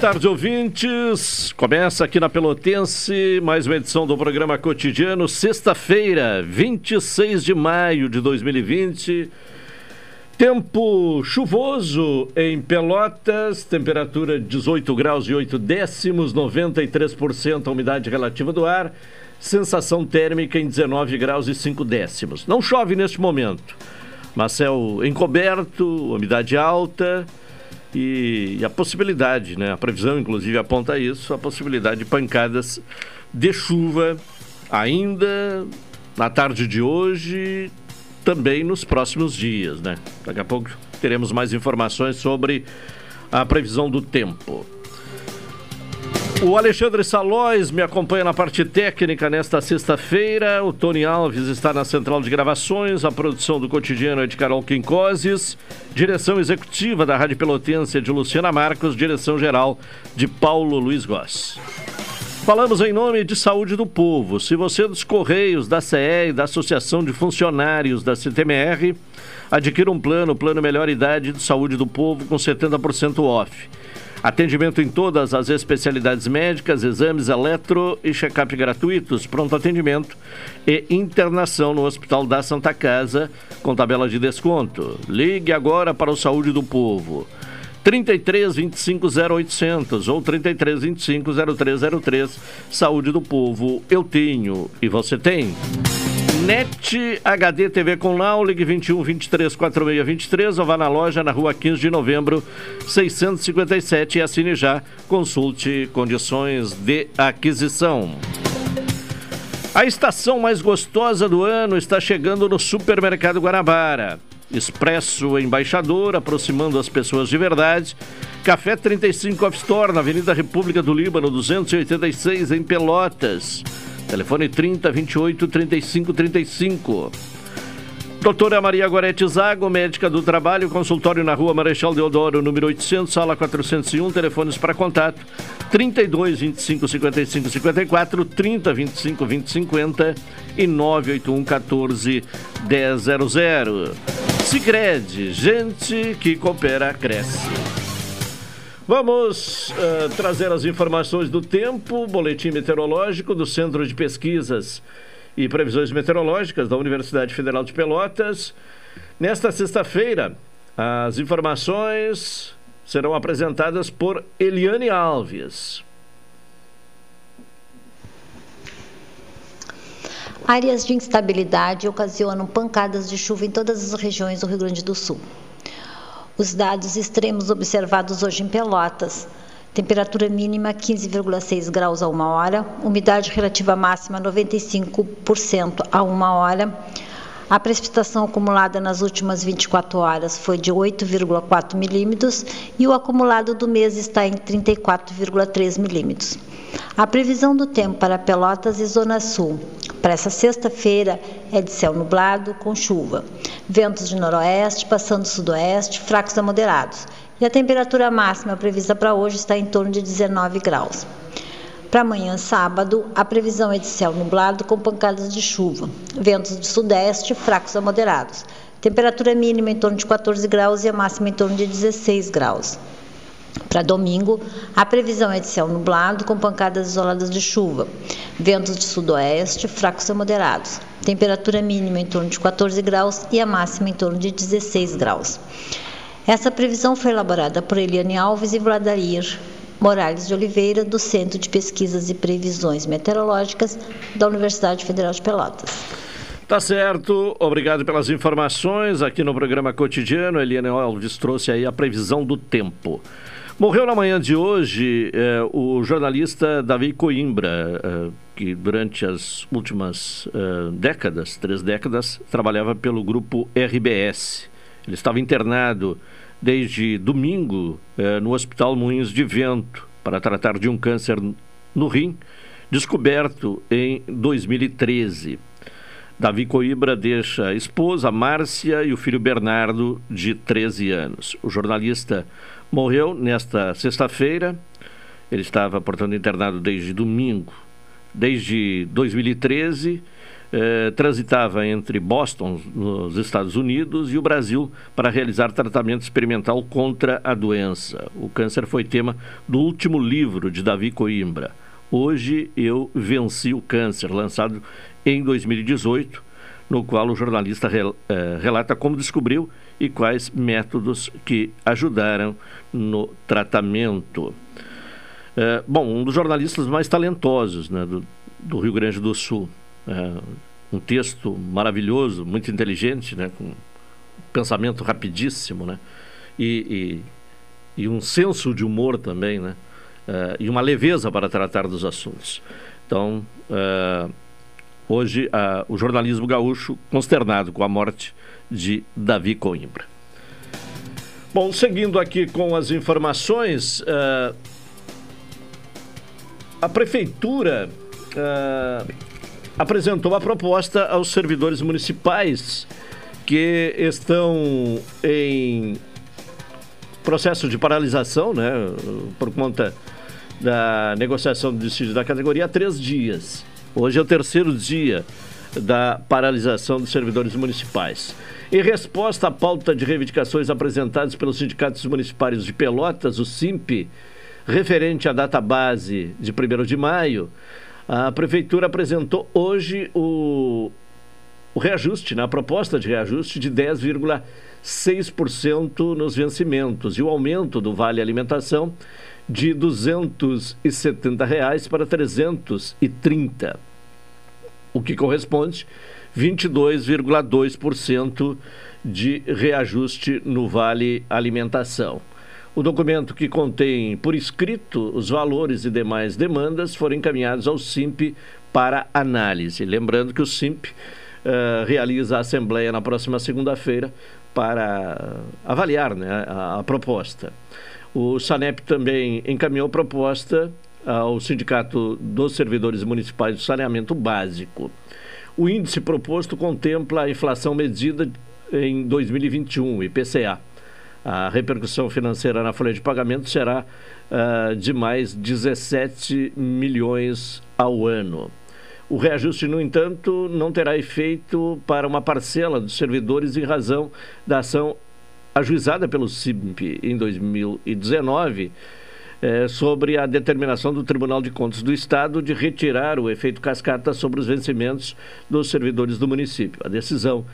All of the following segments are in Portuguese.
Tarde, ouvintes. Começa aqui na Pelotense mais uma edição do programa cotidiano, sexta-feira, 26 de maio de 2020. Tempo chuvoso em Pelotas, temperatura 18 graus e 8 décimos, 93% a umidade relativa do ar, sensação térmica em 19 graus e 5 décimos. Não chove neste momento, mas céu encoberto, umidade alta e, e, a possibilidade, né? A previsão, inclusive, aponta isso, a possibilidade de pancadas de chuva ainda na tarde de hoje, também nos próximos dias, né? Daqui a pouco teremos mais informações sobre a previsão do tempo. O Alexandre Salóis me acompanha na parte técnica nesta sexta-feira. O Tony Alves está na central de gravações. A produção do cotidiano é de Carol Quincoses. Direção executiva da Rádio Pelotense é de Luciana Marcos. Direção geral de Paulo Luiz Goss. Falamos em nome de Saúde do Povo. Se você é dos Correios, da CE e da Associação de Funcionários da CTMR, adquira um plano, plano Melhor Idade de Saúde do Povo com 70% off. Atendimento em todas as especialidades médicas, exames eletro e check-up gratuitos, pronto atendimento e internação no Hospital da Santa Casa com tabela de desconto. Ligue agora para o Saúde do Povo. 33 25 0800 ou 33 25 0303. Saúde do Povo, eu tenho e você tem. NET HD TV com Lau, ligue 21 23 46 23 ou vá na loja na rua 15 de novembro 657 e assine já. Consulte condições de aquisição. A estação mais gostosa do ano está chegando no Supermercado Guanabara. Expresso Embaixador, aproximando as pessoas de verdade. Café 35 Off Store, na Avenida República do Líbano, 286, em Pelotas. Telefone 30 28 35 35. Doutora Maria Gorete Zago, médica do trabalho, consultório na rua Marechal Deodoro, número 800, sala 401, telefones para contato 32 25 55 54, 30 25 20 50 e 981 14 100. Sicredi, gente que coopera, cresce. Vamos uh, trazer as informações do tempo, boletim meteorológico do Centro de Pesquisas e Previsões Meteorológicas da Universidade Federal de Pelotas. Nesta sexta-feira, as informações serão apresentadas por Eliane Alves. Áreas de instabilidade ocasionam pancadas de chuva em todas as regiões do Rio Grande do Sul. Os dados extremos observados hoje em Pelotas. Temperatura mínima 15,6 graus a uma hora, umidade relativa máxima 95% a uma hora. A precipitação acumulada nas últimas 24 horas foi de 8,4 milímetros e o acumulado do mês está em 34,3 milímetros. A previsão do tempo para Pelotas e Zona Sul para essa sexta-feira é de céu nublado com chuva, ventos de noroeste passando sudoeste, fracos a moderados. E a temperatura máxima prevista para hoje está em torno de 19 graus. Para amanhã, sábado, a previsão é de céu nublado com pancadas de chuva, ventos de sudeste fracos a moderados. Temperatura mínima em torno de 14 graus e a máxima em torno de 16 graus. Para domingo, a previsão é de céu nublado com pancadas isoladas de chuva, ventos de sudoeste fracos a moderados, temperatura mínima em torno de 14 graus e a máxima em torno de 16 graus. Essa previsão foi elaborada por Eliane Alves e Vladimir Morales de Oliveira, do Centro de Pesquisas e Previsões Meteorológicas da Universidade Federal de Pelotas. Tá certo, obrigado pelas informações aqui no programa cotidiano. Eliane Alves trouxe aí a previsão do tempo. Morreu na manhã de hoje eh, o jornalista Davi Coimbra, eh, que durante as últimas eh, décadas, três décadas, trabalhava pelo grupo RBS. Ele estava internado desde domingo eh, no Hospital Moinhos de Vento para tratar de um câncer no rim, descoberto em 2013. Davi Coimbra deixa a esposa, Márcia, e o filho Bernardo, de 13 anos. O jornalista morreu nesta sexta-feira. Ele estava, portanto, internado desde domingo. Desde 2013 eh, transitava entre Boston, nos Estados Unidos, e o Brasil para realizar tratamento experimental contra a doença. O câncer foi tema do último livro de Davi Coimbra. Hoje eu venci o câncer, lançado em 2018, no qual o jornalista rel, eh, relata como descobriu e quais métodos que ajudaram no tratamento. Eh, bom, um dos jornalistas mais talentosos né, do, do Rio Grande do Sul. É, um texto maravilhoso, muito inteligente, né? com um pensamento rapidíssimo, né? E, e, e, um senso de humor também, né? Uh, e uma leveza para tratar dos assuntos. Então, uh, hoje, o jornalismo gaúcho consternado com a morte de Davi Coimbra. Bom, seguindo aqui com as informações, a prefeitura apresentou uma proposta aos servidores municipais que estão em processo de paralisação, né, por conta da negociação do dissídio da categoria há três dias. Hoje é o terceiro dia da paralisação dos servidores municipais. Em resposta à pauta de reivindicações apresentadas pelos sindicatos municipais de Pelotas, o SIMP, referente à data base de 1 de maio, a prefeitura apresentou hoje o, o reajuste, né, proposta de reajuste de 10,6% nos vencimentos e o aumento do vale alimentação de 270 reais para 330, o que corresponde 22,2% de reajuste no vale alimentação. O documento que contém por escrito os valores e demais demandas foram encaminhados ao SIMP para análise. Lembrando que o SIMP uh, realiza a assembleia na próxima segunda-feira para avaliar né, a, a, proposta. O SANEP também encaminhou proposta ao Sindicato dos Servidores Municipais do Saneamento Básico. O índice proposto contempla a inflação medida em 2021, IPCA a repercussão financeira na folha de pagamento será uh, de mais 17 milhões ao ano. O reajuste, no entanto, não terá efeito para uma parcela dos servidores em razão da ação ajuizada pelo SIMP em 2019 eh, sobre a determinação do Tribunal de Contas do Estado de retirar o efeito cascata sobre os vencimentos dos servidores do município. A decisão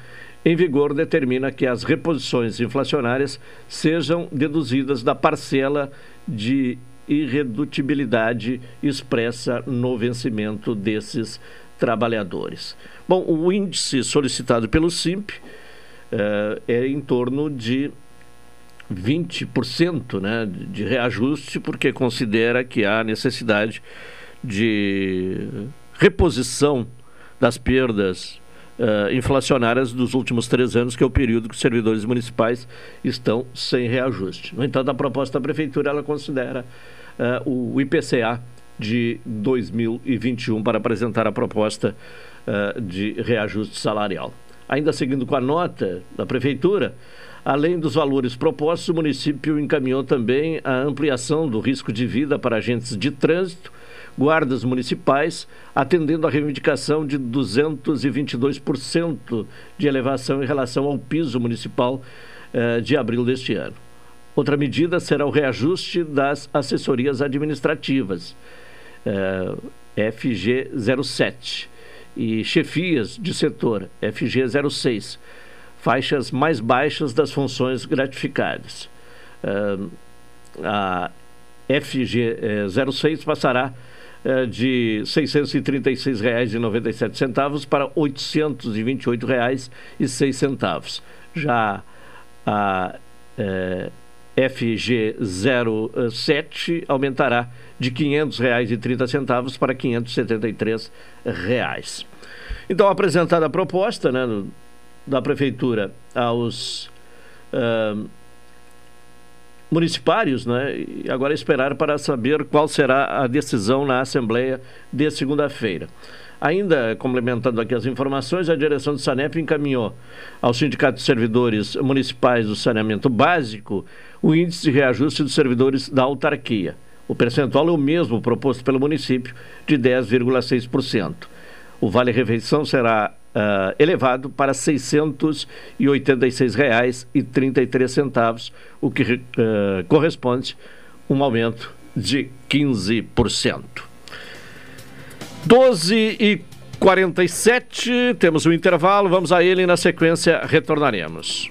em vigor determina que as reposições inflacionárias sejam deduzidas da parcela de irredutibilidade expressa no vencimento desses trabalhadores. Bom, o índice solicitado pelo SIMP eh, é em torno de 20% né, de reajuste, porque considera que há necessidade de reposição das perdas uh, inflacionárias dos últimos três anos, que é o período que os servidores municipais estão sem reajuste. No entanto, a proposta da Prefeitura ela considera uh, o IPCA de 2021 para apresentar a proposta uh, de reajuste salarial. Ainda seguindo com a nota da Prefeitura, além dos valores propostos, o município encaminhou também a ampliação do risco de vida para agentes de trânsito guardas municipais, atendendo à reivindicação de 222% de elevação em relação ao piso municipal eh, de abril deste ano. Outra medida será o reajuste das assessorias administrativas, eh, FG 07, e chefias de setor, FG 06, faixas mais baixas das funções gratificadas. Uh, a FG06 passará de R$ 636,97 para R$ 828,06. Já a é, FG07 aumentará de R$ 500,30 para 573 reais. Então, apresentada a proposta né, da Prefeitura aos uh, municipários, né, e agora esperar para saber qual será a decisão na Assembleia de segunda-feira. Ainda complementando aqui as informações, a direção do SANEP encaminhou ao Sindicato de Servidores Municipais do Saneamento Básico o índice de reajuste dos servidores da autarquia. O percentual é o mesmo proposto pelo município, de 10,6%. O Vale Refeição será uh, elevado para R$ 686,33, o que uh, corresponde a um aumento de 15%. 12 e 47, temos um intervalo, vamos a ele e na sequência retornaremos.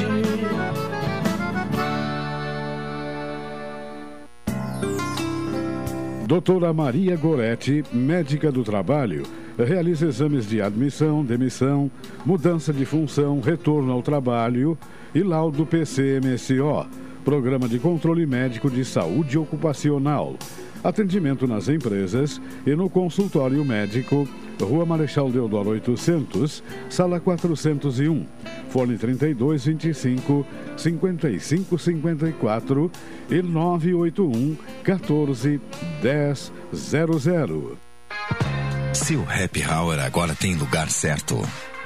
Doutora Maria Goretti, médica do trabalho, realiza exames de admissão, demissão, mudança de função, retorno ao trabalho e laudo PCMSO, Programa de Controle Médico de Saúde Ocupacional. Atendimento nas empresas e no consultório médico, Rua Marechal Deodoro 800, sala 401, fone 32 25 55 54 e 981 14 10 00. Seu happy hour agora tem lugar certo.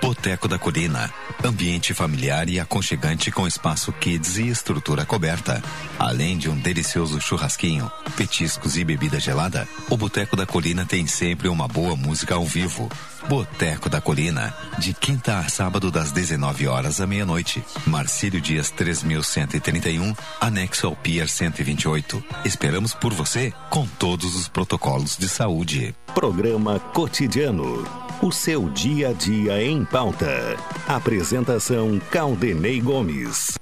Boteco da Colina. Ambiente familiar e aconchegante com espaço kids e estrutura coberta. Além de um delicioso churrasquinho, petiscos e bebida gelada, o Boteco da Colina tem sempre uma boa música ao vivo. Boteco da Colina, de quinta a sábado das 19 horas à meia-noite. Marcílio Dias 3131, anexo ao Pier 128. Esperamos por você com todos os protocolos de saúde. Programa Cotidiano. O seu dia a dia em pauta. Apresentação Caldenei Gomes.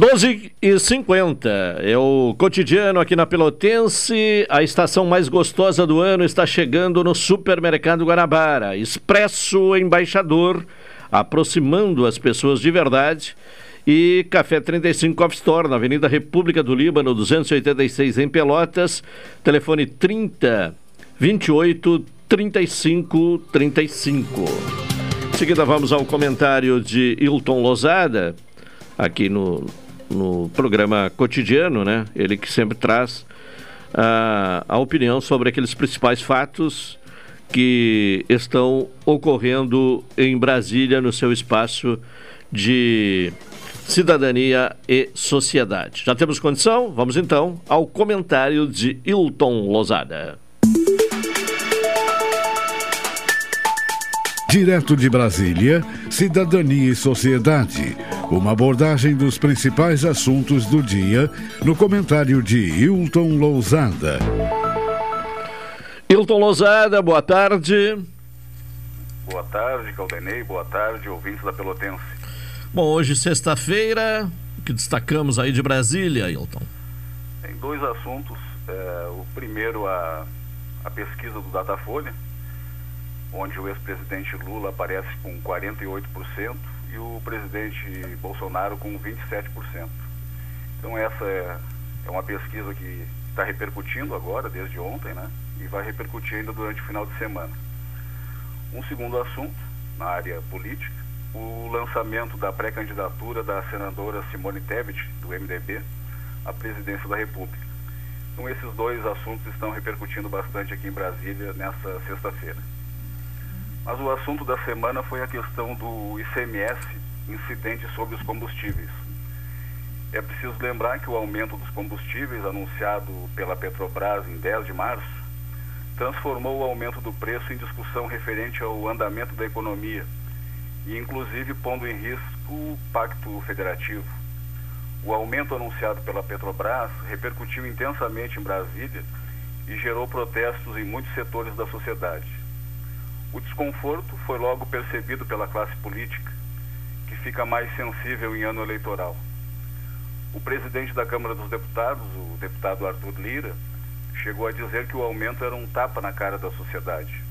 12 e 50 é o cotidiano aqui na Pelotense. A estação mais gostosa do ano está chegando no Supermercado Guanabara. Expresso Embaixador, aproximando as pessoas de verdade. E Café 35 Off Store, na Avenida República do Líbano, 286 em Pelotas. Telefone 30 28 35 35. Em seguida, vamos ao comentário de Hilton Lozada, aqui no no programa cotidiano, né? Ele que sempre traz a, a opinião sobre aqueles principais fatos que estão ocorrendo em Brasília no seu espaço de cidadania e sociedade. Já temos condição? Vamos então ao comentário de Hilton Lozada. Direto de Brasília, Cidadania e Sociedade. Uma abordagem dos principais assuntos do dia no comentário de Hilton Lousada. Hilton Lousada, boa tarde. Boa tarde, Caldenei. Boa tarde, ouvintes da Pelotense. Bom, hoje sexta-feira, o que destacamos aí de Brasília, Hilton? Tem dois assuntos. É, o primeiro, a, a pesquisa do Datafolha, onde o ex-presidente Lula aparece com 48% e o presidente Bolsonaro com 27%. Então essa é, é uma pesquisa que está repercutindo agora, desde ontem, né? E vai repercutir ainda durante o final de semana. Um segundo assunto, na área política, o lançamento da pré-candidatura da senadora Simone Tebet, do MDB, à presidência da República. Então esses dois assuntos estão repercutindo bastante aqui em Brasília nessa sexta-feira. Mas o assunto da semana foi a questão do ICMS, incidente sobre os combustíveis. É preciso lembrar que o aumento dos combustíveis, anunciado pela Petrobras em 10 de março, transformou o aumento do preço em discussão referente ao andamento da economia e, inclusive, pondo em risco o pacto federativo. O aumento anunciado pela Petrobras repercutiu intensamente em Brasília e gerou protestos em muitos setores da sociedade. O desconforto foi logo percebido pela classe política, que fica mais sensível em ano eleitoral. O presidente da Câmara dos Deputados, o deputado Arthur Lira, chegou a dizer que o aumento era um tapa na cara da sociedade.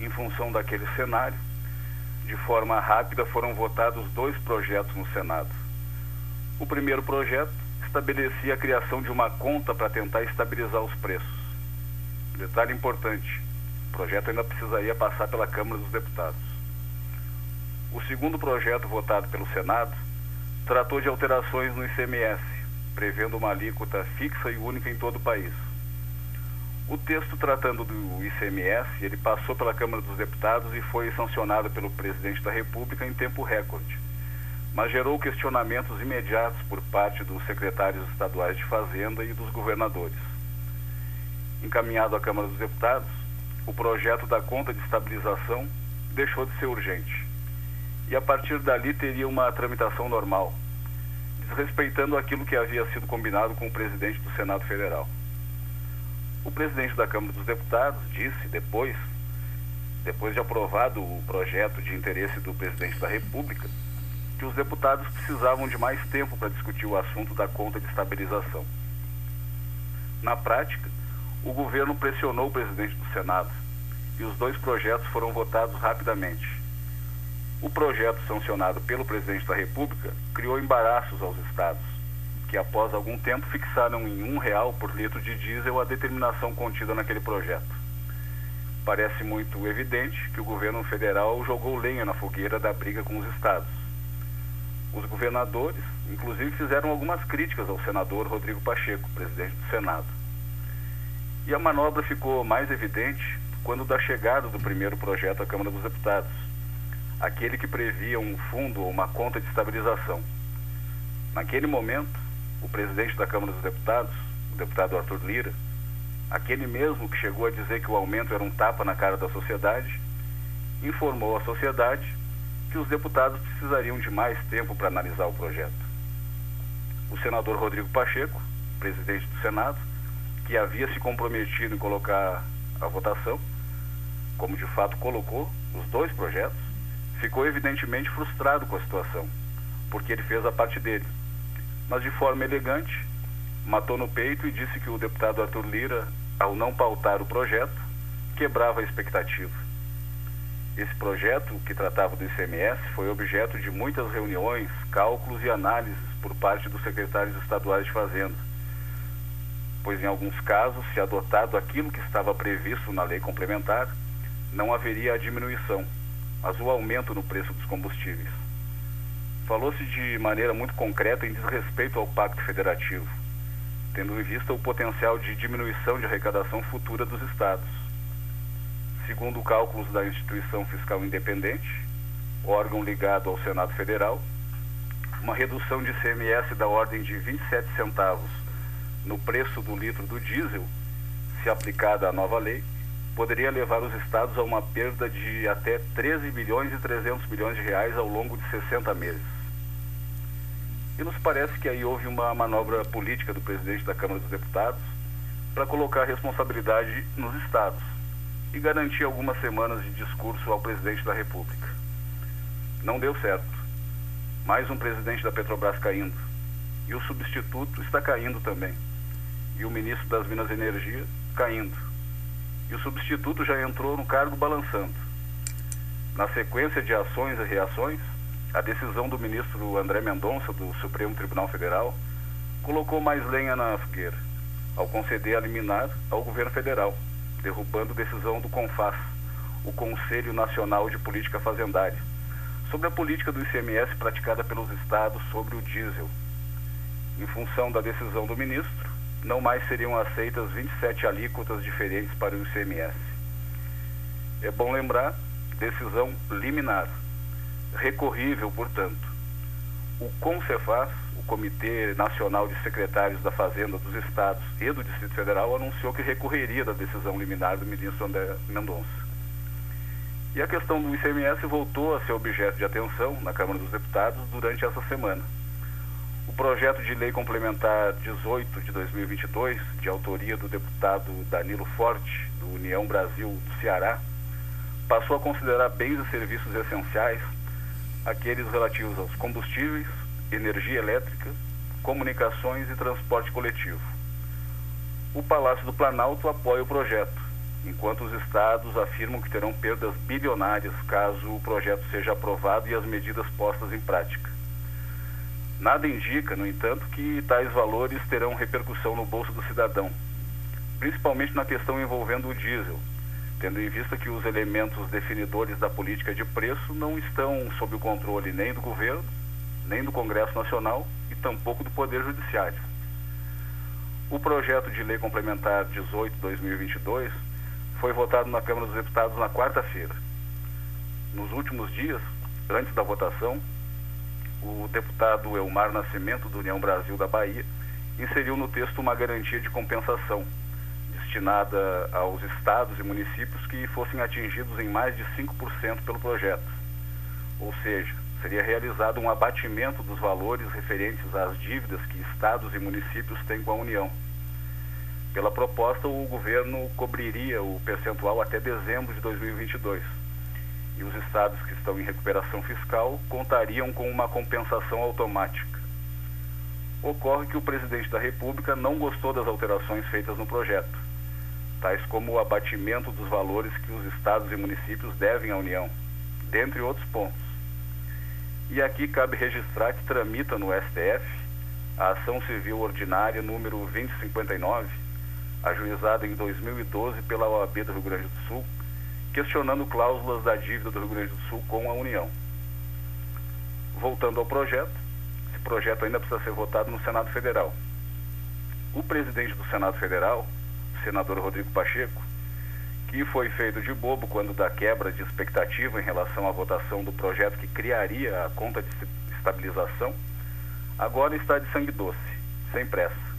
Em função daquele cenário, de forma rápida foram votados dois projetos no Senado. O primeiro projeto estabelecia a criação de uma conta para tentar estabilizar os preços. Detalhe importante: projeto ainda precisaria passar pela Câmara dos Deputados. O segundo projeto votado pelo Senado tratou de alterações no ICMS, prevendo uma alíquota fixa e única em todo o país. O texto tratando do ICMS, ele passou pela Câmara dos Deputados e foi sancionado pelo presidente da República em tempo recorde, mas gerou questionamentos imediatos por parte dos secretários estaduais de Fazenda e dos governadores. Encaminhado à Câmara dos Deputados, o projeto da conta de estabilização deixou de ser urgente. E a partir dali teria uma tramitação normal, desrespeitando aquilo que havia sido combinado com o presidente do Senado Federal. O presidente da Câmara dos Deputados disse depois, depois de aprovado o projeto de interesse do presidente da República, que os deputados precisavam de mais tempo para discutir o assunto da conta de estabilização. Na prática, o governo pressionou o presidente do Senado e os dois projetos foram votados rapidamente. O projeto sancionado pelo presidente da República criou embaraços aos estados, que após algum tempo fixaram em um real por litro de diesel a determinação contida naquele projeto. Parece muito evidente que o governo federal jogou lenha na fogueira da briga com os estados. Os governadores, inclusive, fizeram algumas críticas ao senador Rodrigo Pacheco, presidente do Senado e a manobra ficou mais evidente quando da chegada do primeiro projeto à Câmara dos Deputados, aquele que previa um fundo ou uma conta de estabilização. Naquele momento, o presidente da Câmara dos Deputados, o deputado Arthur Lira, aquele mesmo que chegou a dizer que o aumento era um tapa na cara da sociedade, informou à sociedade que os deputados precisariam de mais tempo para analisar o projeto. O senador Rodrigo Pacheco, presidente do Senado, que havia se comprometido em colocar a votação, como de fato colocou os dois projetos, ficou evidentemente frustrado com a situação, porque ele fez a parte dele. Mas de forma elegante, matou no peito e disse que o deputado Arthur Lira, ao não pautar o projeto, quebrava a expectativa. Esse projeto, que tratava do ICMS, foi objeto de muitas reuniões, cálculos e análises por parte dos secretários estaduais de Fazenda pois em alguns casos, se adotado aquilo que estava previsto na lei complementar, não haveria a diminuição, mas o aumento no preço dos combustíveis. Falou-se de maneira muito concreta em desrespeito ao Pacto Federativo, tendo em vista o potencial de diminuição de arrecadação futura dos estados. Segundo cálculos da Instituição Fiscal Independente, órgão ligado ao Senado Federal, uma redução de CMS da ordem de 27 centavos no preço do litro do diesel, se aplicada a nova lei, poderia levar os estados a uma perda de até 13 bilhões e 300 milhões de reais ao longo de 60 meses. E nos parece que aí houve uma manobra política do presidente da Câmara dos Deputados para colocar a responsabilidade nos estados e garantir algumas semanas de discurso ao presidente da República. Não deu certo. Mais um presidente da Petrobras caindo. E o substituto está caindo também. E o ministro das Minas e Energia caindo e o substituto já entrou no cargo balançando. Na sequência de ações e reações, a decisão do ministro André Mendonça, do Supremo Tribunal Federal, colocou mais lenha na fogueira, ao conceder a liminar ao governo federal, derrubando decisão do CONFAS, o Conselho Nacional de Política Fazendária, sobre a política do ICMS praticada pelos estados sobre o diesel. Em função da decisão do ministro, não mais seriam aceitas 27 alíquotas diferentes para o ICMS. É bom lembrar, decisão liminar, recorrível, portanto. O CONCEFAS, o Comitê Nacional de Secretários da Fazenda dos Estados e do Distrito Federal, anunciou que recorreria da decisão liminar do ministro André Mendonça. E a questão do ICMS voltou a ser objeto de atenção na Câmara dos Deputados durante essa semana. O projeto de lei complementar 18 de 2022, de autoria do deputado Danilo Forte, do União Brasil do Ceará, passou a considerar bens e serviços essenciais aqueles relativos aos combustíveis, energia elétrica, comunicações e transporte coletivo. O Palácio do Planalto apoia o projeto, enquanto os estados afirmam que terão perdas bilionárias caso o projeto seja aprovado e as medidas postas em prática. Nada indica, no entanto, que tais valores terão repercussão no bolso do cidadão, principalmente na questão envolvendo o diesel, tendo em vista que os elementos definidores da política de preço não estão sob o controle nem do governo, nem do Congresso Nacional e tampouco do Poder Judiciário. O projeto de lei complementar 18/2022 foi votado na Câmara dos Deputados na quarta-feira. Nos últimos dias, antes da votação, o deputado Elmar Nascimento, do União Brasil da Bahia, inseriu no texto uma garantia de compensação destinada aos estados e municípios que fossem atingidos em mais de 5% pelo projeto. Ou seja, seria realizado um abatimento dos valores referentes às dívidas que estados e municípios têm com a União. Pela proposta, o governo cobriria o percentual até dezembro de 2022 e os estados que estão em recuperação fiscal contariam com uma compensação automática. Ocorre que o presidente da República não gostou das alterações feitas no projeto, tais como o abatimento dos valores que os estados e municípios devem à União, dentre outros pontos. E aqui cabe registrar que tramita no STF a ação civil ordinária número 2059, ajuizada em 2012 pela OAB do Rio Grande do Sul, questionando cláusulas da dívida do Rio Grande do Sul com a União. Voltando ao projeto, esse projeto ainda precisa ser votado no Senado Federal. O presidente do Senado Federal, senador Rodrigo Pacheco, que foi feito de bobo quando da quebra de expectativa em relação à votação do projeto que criaria a conta de estabilização, agora está de sangue doce, sem pressa.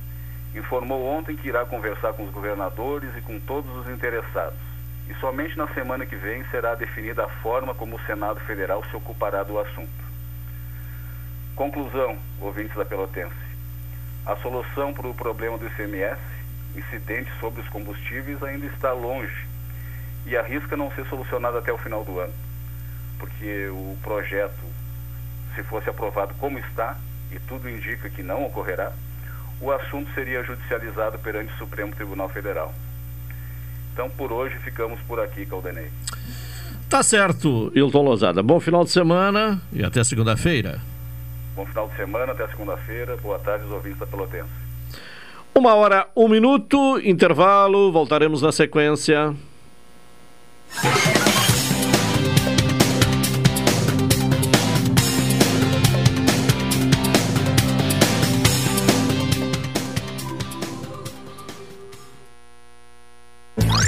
Informou ontem que irá conversar com os governadores e com todos os interessados e somente na semana que vem será definida a forma como o Senado Federal se ocupará do assunto. Conclusão, ouvintes da Pelotense. A solução para o problema do ICMS, incidente sobre os combustíveis, ainda está longe e arrisca não ser solucionada até o final do ano, porque o projeto, se fosse aprovado como está, e tudo indica que não ocorrerá, o assunto seria judicializado perante o Supremo Tribunal Federal. Então, por hoje, ficamos por aqui, Caldenei. Tá certo, Hilton Lozada. Bom final de semana e até segunda-feira. Bom final de semana, até segunda-feira. Boa tarde, os ouvintes da Pelotense. Uma hora, um minuto, intervalo, voltaremos na sequência.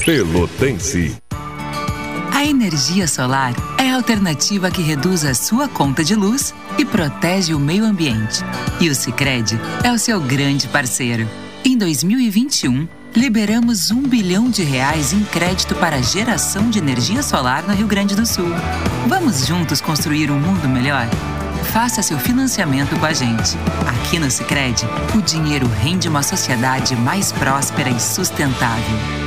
Pelotense. A energia solar é a alternativa que reduz a sua conta de luz e protege o meio ambiente. E o Sicredi é o seu grande parceiro. Em 2021, liberamos um bilhão de reais em crédito para geração de energia solar no Rio Grande do Sul. Vamos juntos construir um mundo melhor? Faça seu financiamento com a gente. Aqui no Sicredi, o dinheiro rende uma sociedade mais próspera e sustentável.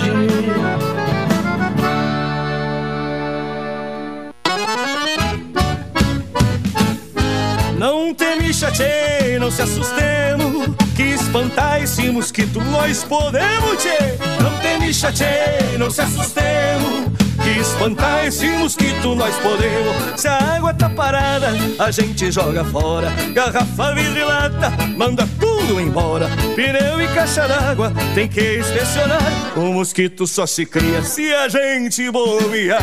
Me chateie, não se assustemos. Que espantar esse mosquito nós podemos, tchê. Não te me chateie, não se assustemos. Que espantar esse mosquito nós podemos. Se a água tá parada, a gente joga fora. Garrafa, vidro e lata, manda tudo embora. Pneu e caixa d'água, tem que inspecionar. O mosquito só se cria se a gente bobear.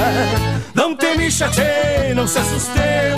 Não te me chateie, não se assustemos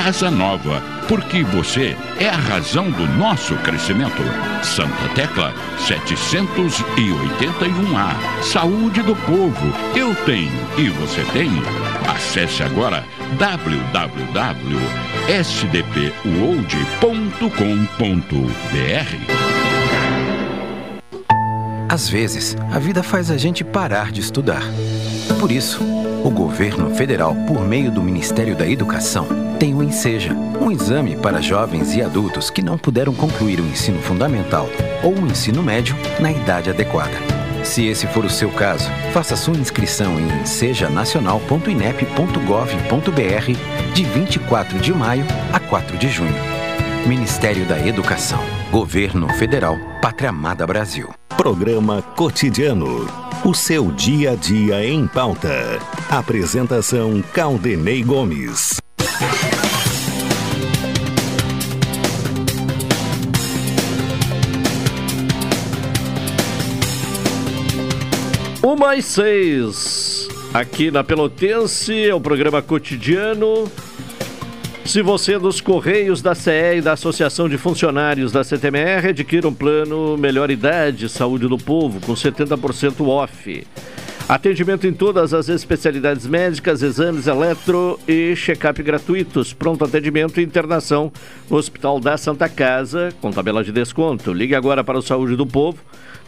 nova, porque você é a razão do nosso crescimento. Santa Tecla 781A. Saúde do povo, eu tenho e você tem. Acesse agora www.sdpuold.com.br. Às vezes, a vida faz a gente parar de estudar. Por isso, o governo federal, por meio do Ministério da Educação, tem o Enseja, um exame para jovens e adultos que não puderam concluir o ensino fundamental ou o ensino médio na idade adequada. Se esse for o seu caso, faça sua inscrição em sejanacional.inep.gov.br de 24 de maio a 4 de junho. Ministério da Educação, Governo Federal, Pátria Amada Brasil. Programa Cotidiano. O seu dia a dia em pauta. Apresentação Caldenei Gomes. Uma e seis. Aqui na Pelotense, é o programa cotidiano. Se você é dos Correios da CE e da Associação de Funcionários da CTMR, adquira um plano Melhor Idade Saúde do Povo com 70% off. Atendimento em todas as especialidades médicas, exames eletro e check-up gratuitos. Pronto atendimento e internação no Hospital da Santa Casa, com tabela de desconto. Ligue agora para o Saúde do Povo,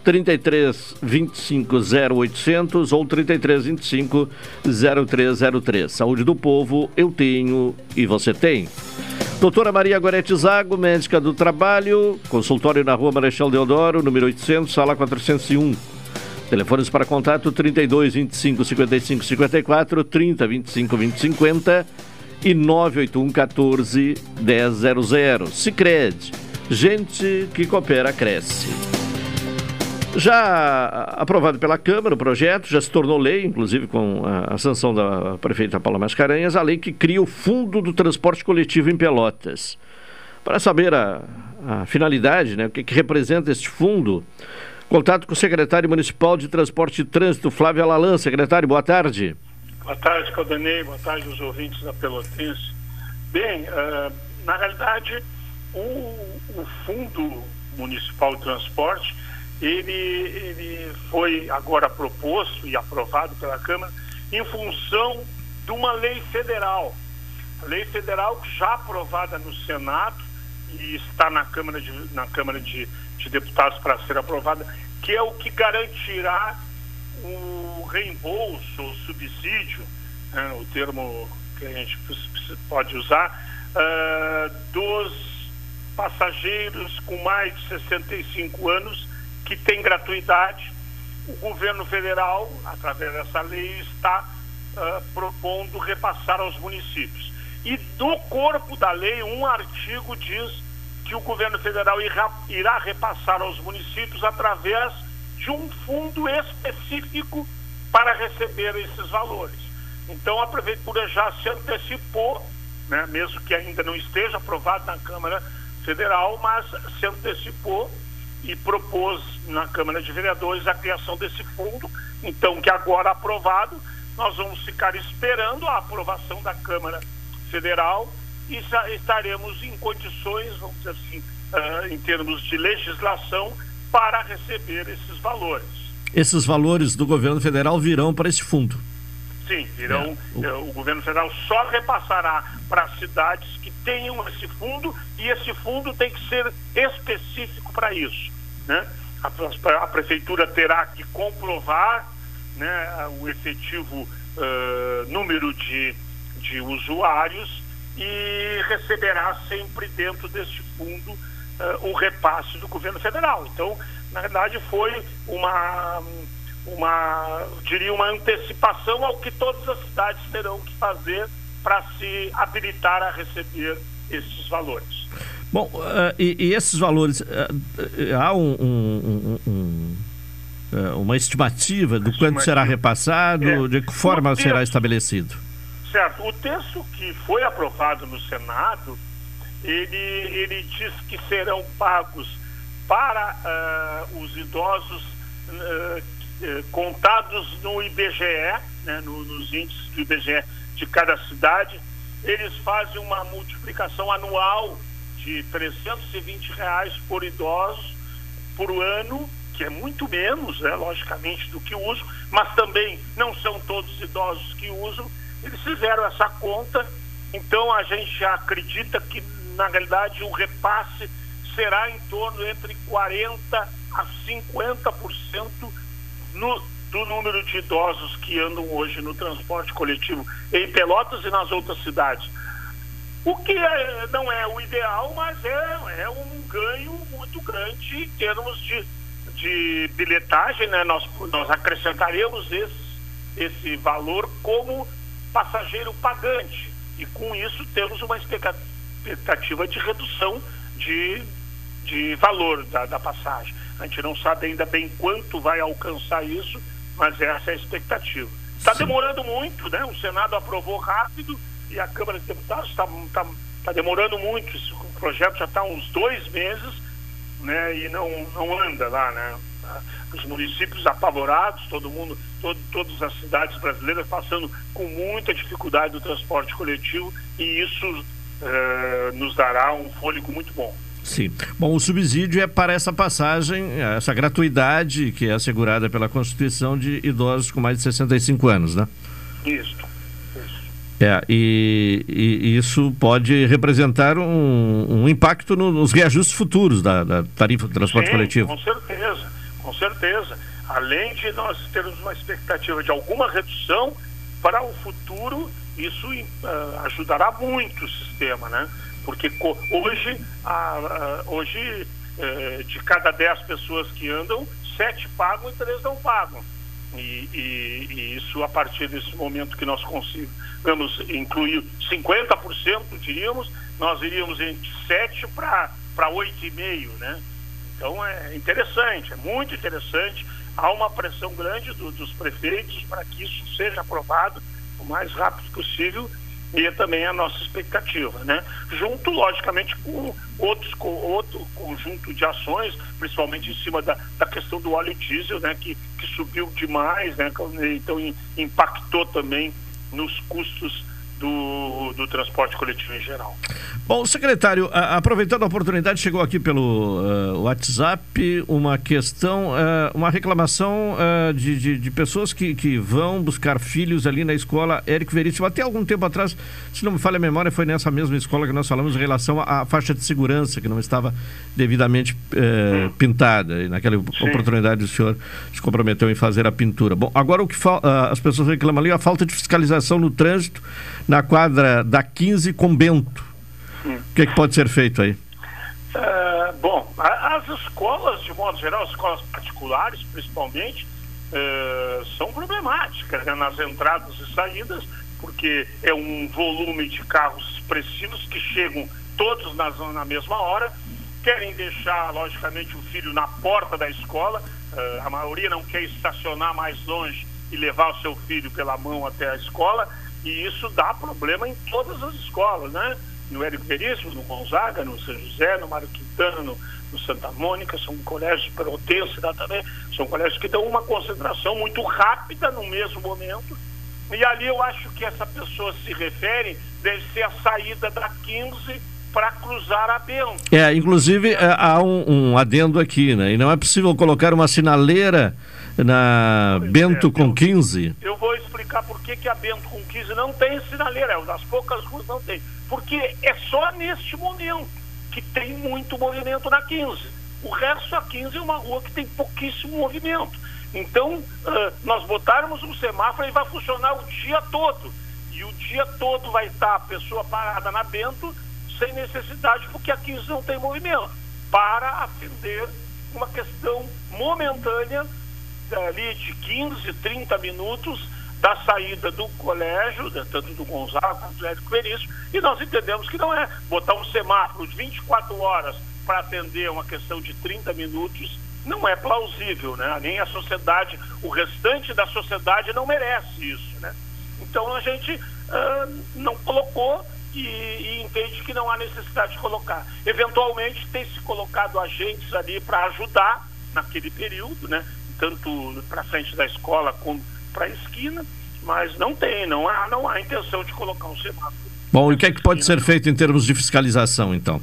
33 25 0800 ou 33 25 0303. Saúde do Povo, eu tenho e você tem. Doutora Maria Gorete Zago, médica do trabalho, consultório na rua Marechal Deodoro, número 800, sala 401. Telefones para contato 32 25 55 54, 30 25 20 50 e 981 14 1000. Sicredi. Gente que coopera cresce. Já aprovado pela Câmara o projeto, já se tornou lei, inclusive com a, sanção da prefeita Paula Mascarenhas, a lei que cria o Fundo do Transporte Coletivo em Pelotas. Para saber a, a finalidade, né, o que, que representa este fundo, Contato com o secretário municipal de Transporte e Trânsito, Flávio Alalan. Secretário, boa tarde. Boa tarde, Caldanei. Boa tarde aos ouvintes da Pelotense. Bem, uh, na realidade, o, o, Fundo Municipal de Transporte, ele, ele foi agora proposto e aprovado pela Câmara em função de uma lei federal. A lei federal já aprovada no Senado e está na Câmara de, na Câmara de, de Deputados para ser aprovada, que é o que garantirá o reembolso, o subsídio, né, o termo que a gente pode usar, uh, dos passageiros com mais de 65 anos que têm gratuidade. O governo federal, através dessa lei, está uh, propondo repassar aos municípios. E do corpo da lei, um artigo diz que o governo federal irá, irá repassar aos municípios através de um fundo específico para receber esses valores. Então a prefeitura já se antecipou, né, mesmo que ainda não esteja aprovado na Câmara Federal, mas se antecipou e propôs na Câmara de Vereadores a criação desse fundo. Então, que agora aprovado, nós vamos ficar esperando a aprovação da Câmara Federal e estaremos em condições, vamos dizer assim, uh, em termos de legislação, para receber esses valores. Esses valores do governo federal virão para esse fundo? Sim, virão. É. O... Eh, o... governo federal só repassará para cidades que tenham esse fundo e esse fundo tem que ser específico para isso. Né? A, a, prefeitura terá que comprovar né, o efetivo uh, número de, de usuários e receberá sempre dentro deste fundo uh, o repasse do governo federal. Então, na verdade, foi uma, uma, diria, uma antecipação ao que todas as cidades terão que fazer para se habilitar a receber esses valores. Bom, uh, e, e, esses valores, uh, há um, um, um, uma estimativa do quanto será repassado, é. de que forma será estabelecido? Certo. O texto que foi aprovado no Senado, ele, ele diz que serão pagos para os idosos uh, contados no IBGE, né, no, nos índices do IBGE de cada cidade, eles fazem uma multiplicação anual de 320 reais por idoso por ano, que é muito menos, né, logicamente, do que uso, mas também não são todos idosos que usam, eles fizeram essa conta, então a gente acredita que, na realidade, o repasse será em torno entre 40% a 50% no, do número de idosos que andam hoje no transporte coletivo em Pelotas e nas outras cidades. O que é, não é o ideal, mas é, é um ganho muito grande em termos de, de bilhetagem. Né? Nós, nós acrescentaremos esse, esse valor como passageiro pagante. E com isso temos uma expectativa de redução de, de valor da, da passagem. A gente não sabe ainda bem quanto vai alcançar isso, mas essa é a expectativa. Está demorando muito, né? O Senado aprovou rápido e a Câmara de Deputados está tá, tá demorando muito. O projeto já está uns dois meses né? e não, não anda lá, né? os municípios apavorados, todo mundo, todo, todas as cidades brasileiras passando com muita dificuldade do transporte coletivo e isso uh, nos dará um fôlego muito bom. Sim. Bom, o subsídio é para essa passagem, essa gratuidade que é assegurada pela Constituição de idosos com mais de 65 anos, né? Isso. É, e, e, isso pode representar um, um impacto no, nos reajustes futuros da, da tarifa do transporte Sim, coletivo. Com certeza, com certeza. Além de nós termos uma expectativa de alguma redução para o futuro, isso uh, ajudará muito o sistema, né? Porque hoje, uh, hoje uh, de cada 10 pessoas que andam, sete pagam e três não pagam. E, e, e, isso a partir desse momento que nós consigamos incluir 50%, diríamos, nós iríamos entre 7 para 8,5%, né? Então é interessante, é muito interessante. Há uma pressão grande do, dos prefeitos para que isso seja aprovado o mais rápido possível e também a nossa expectativa, né? Junto, logicamente, com outros com outro conjunto de ações, principalmente em cima da, da questão do óleo diesel, né? Que, que subiu demais, né? Então impactou também nos custos do, do transporte coletivo em geral. Bom, secretário, a, aproveitando a oportunidade, chegou aqui pelo uh, WhatsApp uma questão, uh, uma reclamação uh, de, de, de, pessoas que, que vão buscar filhos ali na escola Érico Veríssimo. Até algum tempo atrás, se não me falha a memória, foi nessa mesma escola que nós falamos em relação à, faixa de segurança, que não estava devidamente hum. pintada. E naquela Sim. oportunidade o senhor se comprometeu em fazer a pintura. Bom, agora o que as pessoas reclamam ali é a falta de fiscalização no trânsito na quadra da 15 com Bento. Hum. O que, é que pode ser feito aí? Uh, bom, as escolas, de modo geral, as escolas particulares, principalmente, uh, são problemáticas né, nas entradas e saídas, porque é um volume de carros expressivos que chegam todos na, na mesma hora, querem deixar, logicamente, o filho na porta da escola, uh, a maioria não quer estacionar mais longe e levar o seu filho pela mão até a escola, e isso dá problema em todas as escolas, né? No Érico Veríssimo, no Gonzaga, no São José, no Mário Quintana, no, Santa Mônica, são colégios pelotenses lá também, são colégios que dão uma concentração muito rápida no mesmo momento. E ali eu acho que essa pessoa se refere deve ser a saída da 15 para cruzar a Bento. É, inclusive é, há um, um, adendo aqui, né? E não é possível colocar uma sinaleira na pois Bento é, com eu, 15. Eu vou explicar por que, que a Bento com 15 não tem sinaleira, é das poucas ruas não tem. Porque é só neste momento que tem muito movimento na 15. O resto, a 15 é uma rua que tem pouquíssimo movimento. Então, uh, nós botarmos um semáforo e vai funcionar o dia todo. E o dia todo vai estar a pessoa parada na Bento sem necessidade, porque a 15 não tem movimento, para atender uma questão momentânea ali de 15, 30 minutos da saída do colégio, tanto do Gonzaga quanto do Érico Veríssimo, e nós entendemos que não é botar um semáforo de 24 horas para atender uma questão de 30 minutos, não é plausível, né? Nem a sociedade, o restante da sociedade não merece isso, né? Então a gente uh, não colocou e, e, entende que não há necessidade de colocar. Eventualmente tem se colocado agentes ali para ajudar naquele período, né? Tanto para frente da escola como para a esquina, mas não tem, não há, não há intenção de colocar um semáforo. Bom, e o que é que pode ser feito em termos de fiscalização, então?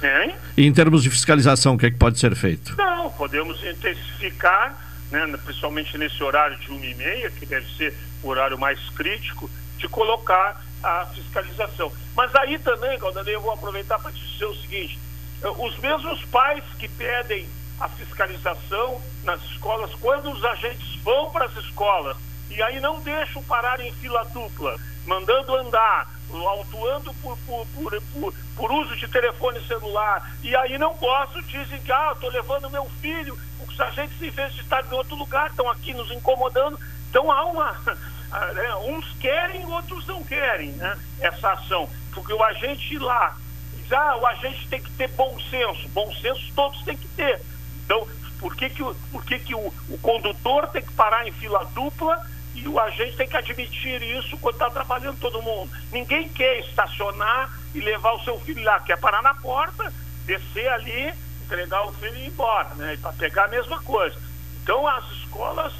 Hein? E em termos de fiscalização, o que é que pode ser feito? Não, podemos intensificar, né, principalmente nesse horário de 1 e meia, que deve ser o horário mais crítico, de colocar a fiscalização. Mas aí também, Caldanei, eu vou aproveitar para dizer o seguinte: eh, os mesmos pais que pedem a fiscalização nas escolas, quando os agentes vão para as escolas e aí não deixam parar em fila dupla, mandando andar, autuando por, por, por, por, uso de telefone celular, e aí não posso, dizem que ah, estou levando meu filho, os agentes, em vez de estar em outro lugar, estão aqui nos incomodando. Então há uma. Ah, né, uns querem, outros não querem né, essa ação. Porque o agente lá diz, ah, o agente tem que ter bom senso. Bom senso todos têm que ter. Então, por que, que, o, por que, que o, o condutor tem que parar em fila dupla e o agente tem que admitir isso quando está trabalhando todo mundo. Ninguém quer estacionar e levar o seu filho lá, quer parar na porta, descer ali, entregar o filho e ir embora, né? Para pegar a mesma coisa. Então as escolas,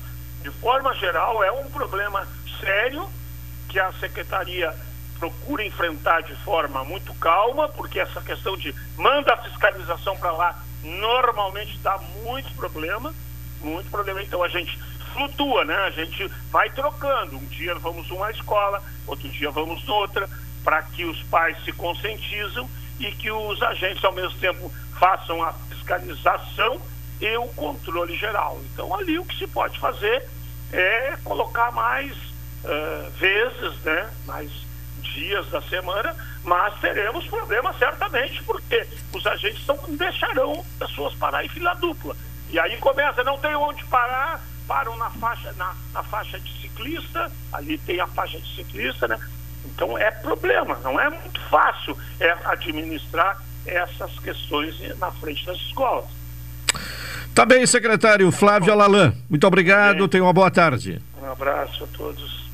de forma geral, é um problema sério que a secretaria procura enfrentar de forma muito calma, porque essa questão de manda a fiscalização para lá normalmente dá muito problema, muito problema. Então a gente flutua, né? A gente vai trocando. Um dia vamos numa escola, outro dia vamos noutra, para que os pais se conscientizam e que os agentes ao mesmo tempo façam a fiscalização e o controle geral. Então ali o que se pode fazer é colocar mais uh, vezes, né? Mais dias da semana, mas teremos problemas certamente, porque os agentes não deixarão pessoas parar em fila dupla. E aí começa, não tem onde parar, param na faixa, na, na faixa de ciclista, ali tem a faixa de ciclista, né? Então é problema, não é muito fácil é, administrar essas questões na frente das escolas. Tá bem, secretário Flávio Alalan. Muito obrigado, tenha uma boa tarde. Um abraço a todos.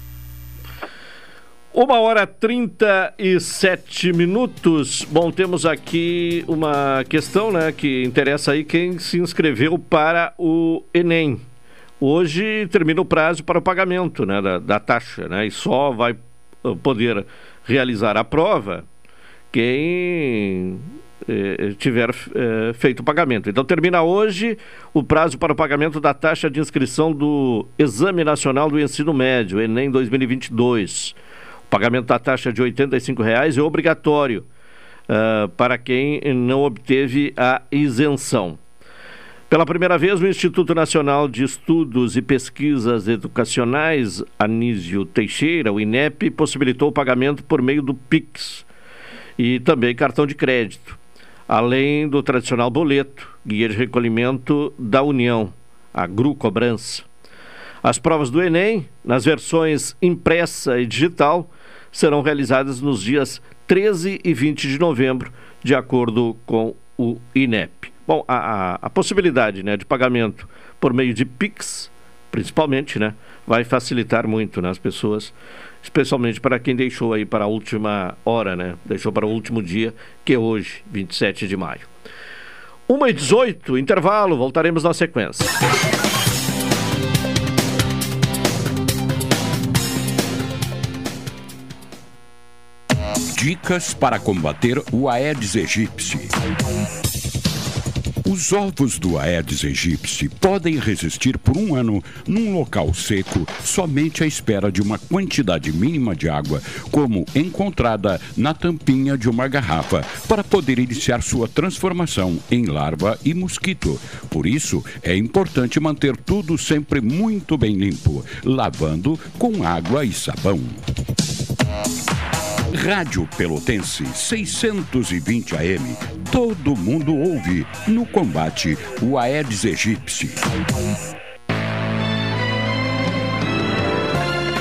Uma hora trinta e sete minutos. Bom, temos aqui uma questão, né, que interessa aí quem se inscreveu para o Enem. Hoje termina o prazo para o pagamento, né, da, da taxa, né, e só vai uh, poder realizar a prova quem eh, tiver eh, feito o pagamento. Então termina hoje o prazo para o pagamento da taxa de inscrição do Exame Nacional do Ensino Médio, Enem 2022 pagamento da taxa de R$ 85,00 é obrigatório uh, para quem não obteve a isenção. Pela primeira vez, o Instituto Nacional de Estudos e Pesquisas Educacionais, Anísio Teixeira, o INEP, possibilitou o pagamento por meio do PIX e também cartão de crédito, além do tradicional boleto, guia de recolhimento da União, a GRU Cobrança. As provas do Enem, nas versões impressa e digital, serão realizadas nos dias 13 e 20 de novembro, de acordo com o INEP. Bom, a, a, a possibilidade né, de pagamento por meio de PIX, principalmente, né, vai facilitar muito né, as pessoas, especialmente para quem deixou aí para a última hora, né, deixou para o último dia, que é hoje, 27 de maio. 1 e 18 intervalo, voltaremos na sequência. Dicas para combater o Aedes aegypti. Os ovos do Aedes aegypti podem resistir por um ano num local seco somente à espera de uma quantidade mínima de água, como encontrada na tampinha de uma garrafa, para poder iniciar sua transformação em larva e mosquito. Por isso, é importante manter tudo sempre muito bem limpo, lavando com água e sabão. Rádio Pelotense 620 AM. Todo mundo ouve no combate o Aedes aegypti.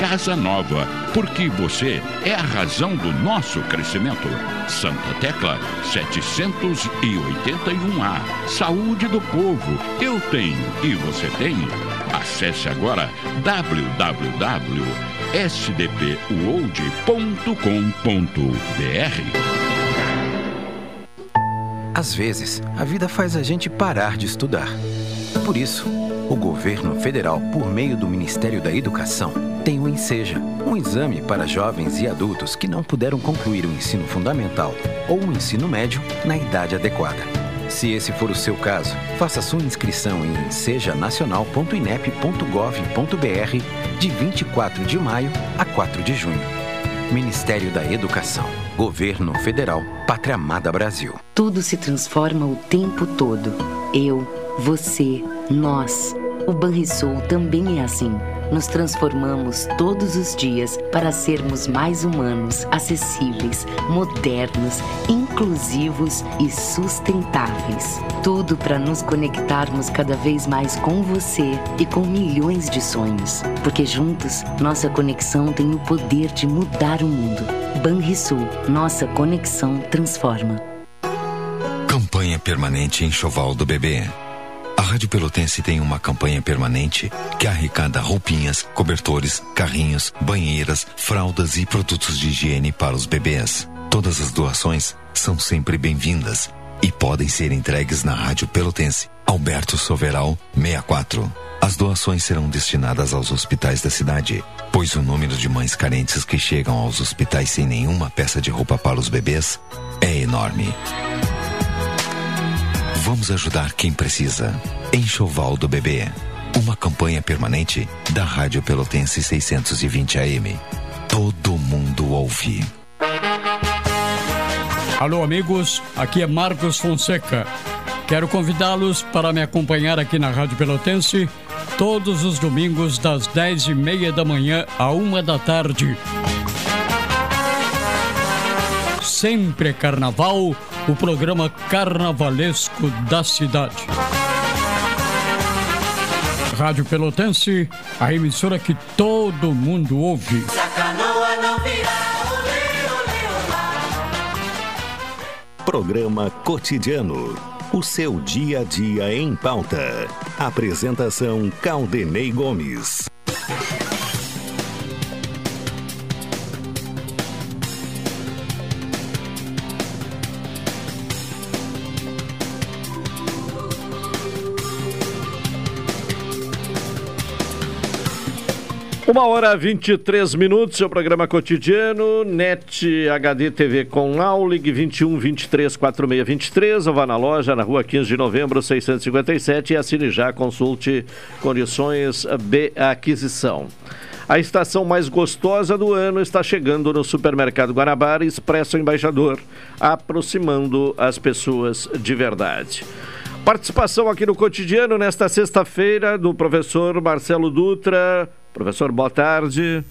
Casa Nova, porque você é a razão do nosso crescimento. Santa Tecla 781A. Saúde do povo. Eu tenho e você tem. Acesse agora www.sdpuold.com.br. Às vezes, a vida faz a gente parar de estudar. Por isso, o governo federal, por meio do Ministério da Educação, tem o Enseja, um exame para jovens e adultos que não puderam concluir o ensino fundamental ou o ensino médio na idade adequada. Se esse for o seu caso, faça sua inscrição em sejanacional.inep.gov.br de 24 de maio a 4 de junho. Ministério da Educação, Governo Federal, Pátria Amada Brasil. Tudo se transforma o tempo todo. Eu, você, nós. O Banrisul também é assim. Nos transformamos todos os dias para sermos mais humanos, acessíveis, modernos, inclusivos e sustentáveis. Tudo para nos conectarmos cada vez mais com você e com milhões de sonhos. Porque juntos, nossa conexão tem o poder de mudar o mundo. Banrisul, nossa conexão transforma. Campanha permanente enxoval do bebê. A Rádio Pelotense tem uma campanha permanente que arrecada roupinhas, cobertores, carrinhos, banheiras, fraldas e produtos de higiene para os bebês. Todas as doações são sempre bem-vindas e podem ser entregues na Rádio Pelotense, Alberto Soveral 64. As doações serão destinadas aos hospitais da cidade, pois o número de mães carentes que chegam aos hospitais sem nenhuma peça de roupa para os bebês é enorme. Vamos ajudar quem precisa. Enxoval do Bebê. Uma campanha permanente da Rádio Pelotense 620 AM. Todo mundo ouve. Alô, amigos. Aqui é Marcos Fonseca. Quero convidá-los para me acompanhar aqui na Rádio Pelotense todos os domingos das dez e meia da manhã à uma da tarde. Sempre é carnaval, o programa carnavalesco da cidade. Rádio Pelotense, a emissora que todo mundo ouve. Programa Cotidiano. O seu dia a dia em pauta. Apresentação Caldenei Gomes. Uma hora 23 minutos, seu programa cotidiano, NET HD TV com Aulig 21 23 46 23, ou vá na loja na rua 15 de novembro 657 e assine já, consulte condições de aquisição. A estação mais gostosa do ano está chegando no Supermercado Guanabara Expresso Embaixador, aproximando as pessoas de verdade. Participação aqui no cotidiano nesta sexta-feira do professor Marcelo Dutra. Professor, boa tarde.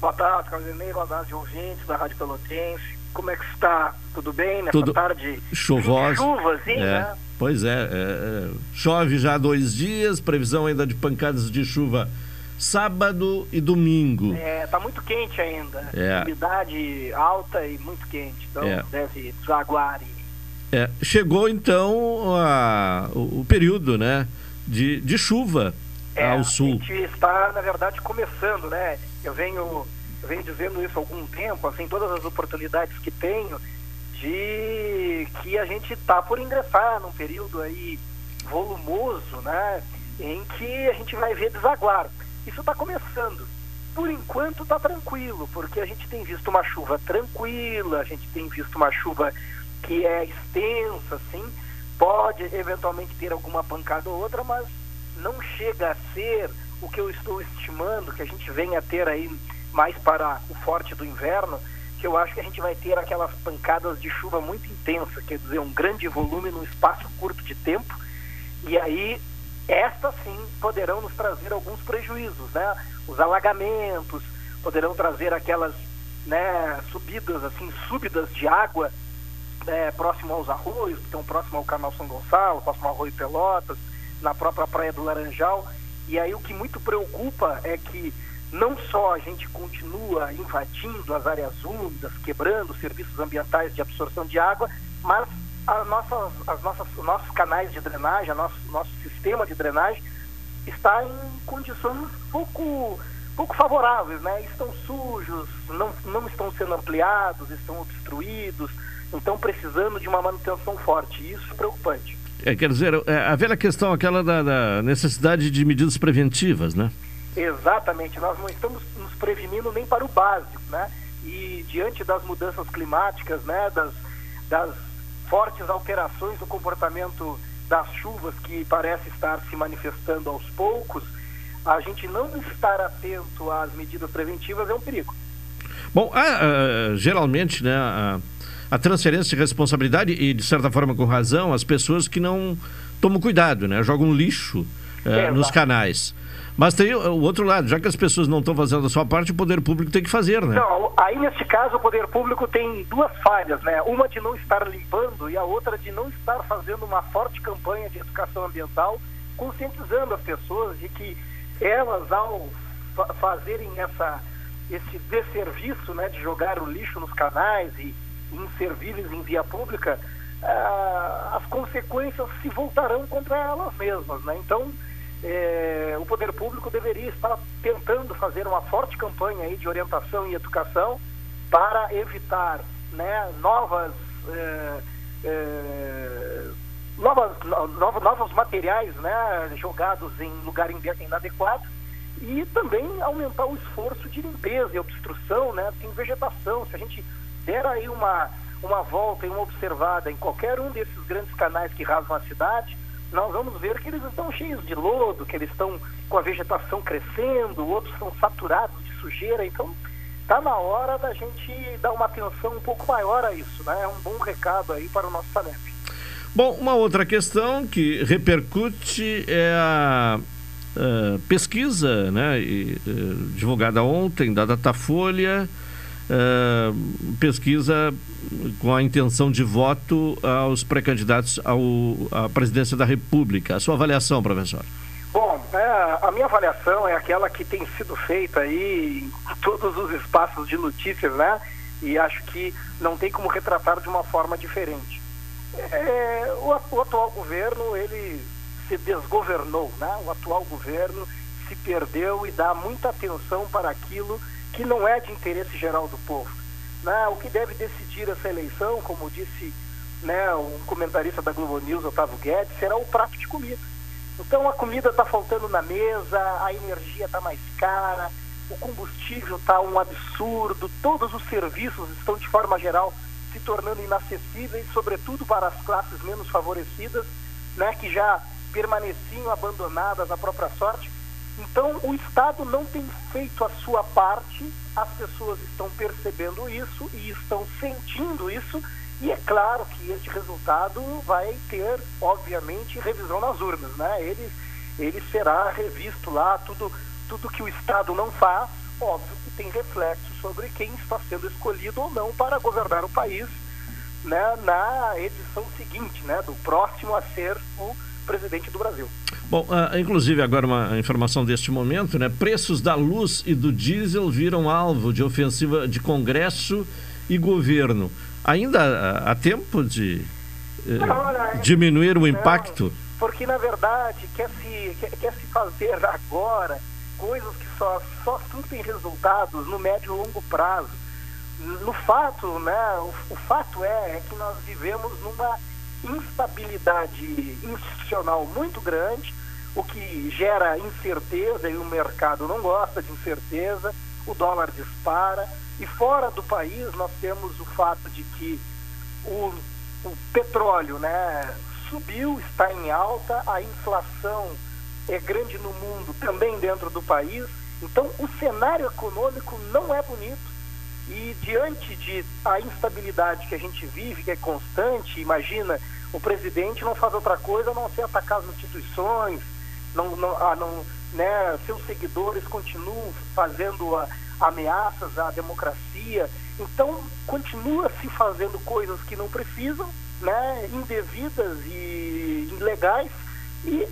Boa tarde, Claudinei, boa tarde, ouvintes da Rádio Pelotense. Como é que está? Tudo bem nessa Tudo tarde? chuvosa. Chuva, assim, é. né? Pois é, é, é, chove já há dois dias, previsão ainda de pancadas de chuva sábado e domingo. É, tá muito quente ainda. É. Umidade alta e muito quente. Então É. deve desaguar. E... É, chegou então a- o, o período né, de, de chuva É, ao A sul. gente está, na verdade, começando, né? Eu venho, eu venho dizendo isso há algum tempo, assim, todas as oportunidades que tenho de que a gente está por ingressar num período aí volumoso, né? Em que a gente vai ver desaguar. Isso está começando. Por enquanto está tranquilo, porque a gente tem visto uma chuva tranquila, a gente tem visto uma chuva que é extensa, assim, pode eventualmente ter alguma pancada ou outra, mas não chega a ser o que eu estou estimando que a gente venha a ter aí mais para o forte do inverno, que eu acho que a gente vai ter aquelas pancadas de chuva muito intensa, quer dizer, um grande volume num espaço curto de tempo, e aí estas sim poderão nos trazer alguns prejuízos, né? Os alagamentos poderão trazer aquelas né, subidas assim súbidas de água né, próximo aos arroios, que estão próximo ao canal São Gonçalo, próximo ao Arroio Pelotas, na própria Praia do Laranjal. E aí o que muito preocupa é que não só a gente continua invadindo as áreas úmidas, quebrando os serviços ambientais de absorção de água, mas a nossas, as nossas, os nossos canais de drenagem, nosso, nosso sistema de drenagem está em condições pouco, pouco favoráveis, né? Estão sujos, não, não estão sendo ampliados, estão obstruídos, então precisando de uma manutenção forte. Isso é preocupante. É, quer dizer, é, a velha questão aquela da, da necessidade de medidas preventivas, né? Exatamente, nós não estamos nos prevenindo nem para o básico, né? E diante das mudanças climáticas, né, das, das fortes alterações no comportamento das chuvas que parece estar se manifestando aos poucos, a gente não estar atento às medidas preventivas é um perigo. Bom, ah, ah, geralmente, né, a, a transferência de responsabilidade e, de certa forma, com razão, as pessoas que não tomam cuidado, né? Jogam lixo eh, nos canais. Mas tem o outro lado, já que as pessoas não estão fazendo a sua parte, o poder público tem que fazer, né? Não, aí neste caso o poder público tem duas falhas, né? Uma de não estar limpando e a outra de não estar fazendo uma forte campanha de educação ambiental, conscientizando as pessoas de que elas, ao fa- fazerem essa, esse desserviço né, de jogar o lixo nos canais e inservíveis em via pública, ah, as consequências se voltarão contra elas mesmas, né? Então, eh, o poder público deveria estar tentando fazer uma forte campanha aí de orientação e educação para evitar né, novas, eh, eh, novas, no- novos, novos materiais né, jogados em lugar inadequado e também aumentar o esforço de limpeza e obstrução, né? Tem vegetação, se a gente der aí uma, uma volta e uma observada em qualquer um desses grandes canais que rasgam a cidade, nós vamos ver que eles estão cheios de lodo, que eles estão com a vegetação crescendo, outros são saturados de sujeira, então está na hora da gente dar uma atenção um pouco maior a isso, né? É um bom recado aí para o nosso Sanep. Bom, uma outra questão que repercute é a, eh, pesquisa né, e, eh, divulgada ontem da Datafolha, pesquisa com a intenção de voto aos pré-candidatos à presidência da República. A sua avaliação, professor? Bom, é, a minha avaliação é aquela que tem sido feita aí em todos os espaços de notícias, né? E acho que não tem como retratar de uma forma diferente. É, o, o atual governo, ele se desgovernou, né? O atual governo se perdeu e dá muita atenção para aquilo que não é de interesse geral do povo. Né? O que deve decidir essa eleição, como disse né, um comentarista da Globo News, Otávio Guedes, será o prato de comida. Então a comida está faltando na mesa, a energia está mais cara, o combustível está um absurdo, todos os serviços estão de forma geral se tornando inacessíveis, sobretudo para as classes menos favorecidas, né, que já permaneciam abandonadas à própria sorte. Então o Estado não tem feito a sua parte, as pessoas estão percebendo isso e estão sentindo isso, e é claro que este resultado vai ter, obviamente, revisão nas urnas, né? Ele, ele será revisto lá, tudo, tudo que o Estado não faz, óbvio que tem reflexo sobre quem está sendo escolhido ou não para governar o país né, na edição seguinte, né, do próximo a ser o presidente do Brasil. Bom, ah, inclusive agora uma informação deste momento, né? Preços da luz e do diesel viram alvo de ofensiva de Congresso e governo. Ainda há- tempo de eh, Olha, diminuir o impacto? Porque, na verdade, quer se, quer, quer se fazer agora coisas que só, só surtem resultados no médio e longo prazo. No fato, né, o, o fato é, é que nós vivemos numa instabilidade institucional muito grande, o que gera incerteza e o mercado não gosta de incerteza, o dólar dispara, e fora do país nós temos o fato de que o, o petróleo né, subiu, está em alta, a inflação é grande no mundo, também dentro do país. Então, o cenário econômico não é bonito. E diante de a instabilidade que a gente vive, que é constante, imagina, o presidente não faz outra coisa a não ser atacar as instituições, não, não, não, né, seus seguidores continuam fazendo a, ameaças à democracia. Então, continua se fazendo coisas que não precisam, né, indevidas e ilegais, e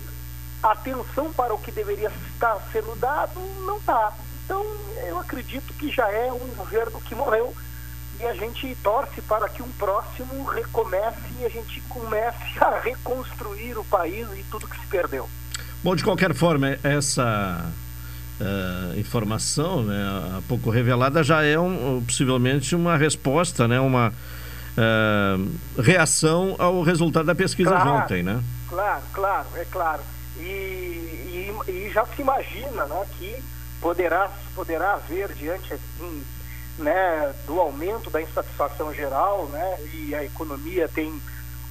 atenção para o que deveria estar sendo dado não está. Então, eu acredito que já é um governo que morreu e a gente torce para que um próximo recomece e a gente comece a reconstruir o país e tudo que se perdeu. Bom, de qualquer forma, essa eh, informação, né, há pouco revelada, já é um, possivelmente uma resposta, né, uma eh, reação ao resultado da pesquisa de Claro. ontem, né? Claro, claro, é claro. E, e, e já se imagina né, que poderá, poderá haver, diante assim, né, do aumento da insatisfação geral, né, e a economia tem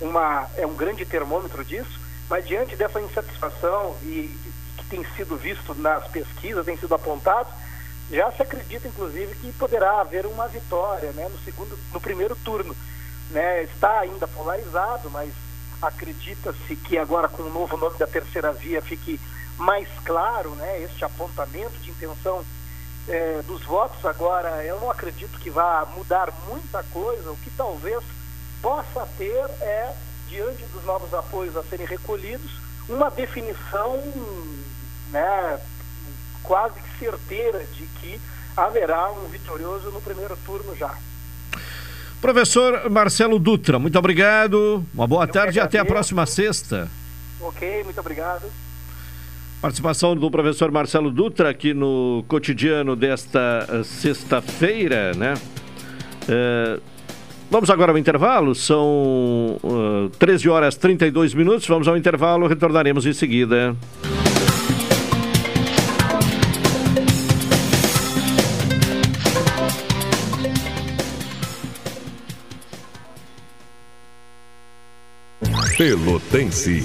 uma, é um grande termômetro disso, mas diante dessa insatisfação e que tem sido visto nas pesquisas, tem sido apontado, Já se acredita, inclusive, que poderá haver uma vitória né, no, segundo, no primeiro turno. Né? Está ainda polarizado, mas acredita-se que agora com o novo nome da terceira via fique mais claro né, este apontamento de intenção é, dos votos. Agora, eu não acredito que vá mudar muita coisa. O que talvez possa ter é, diante dos novos apoios a serem recolhidos, uma definição né, quase que certeira de que haverá um vitorioso no primeiro turno já. Professor Marcelo Dutra, muito obrigado. Uma boa Eu tarde e até a próxima sexta. Ok, muito obrigado. Participação do professor Marcelo Dutra aqui no cotidiano desta eh, sexta-feira, né? É, vamos agora ao intervalo, são uh, 13 horas 32 minutos. Vamos ao intervalo, retornaremos em seguida. Pelotense.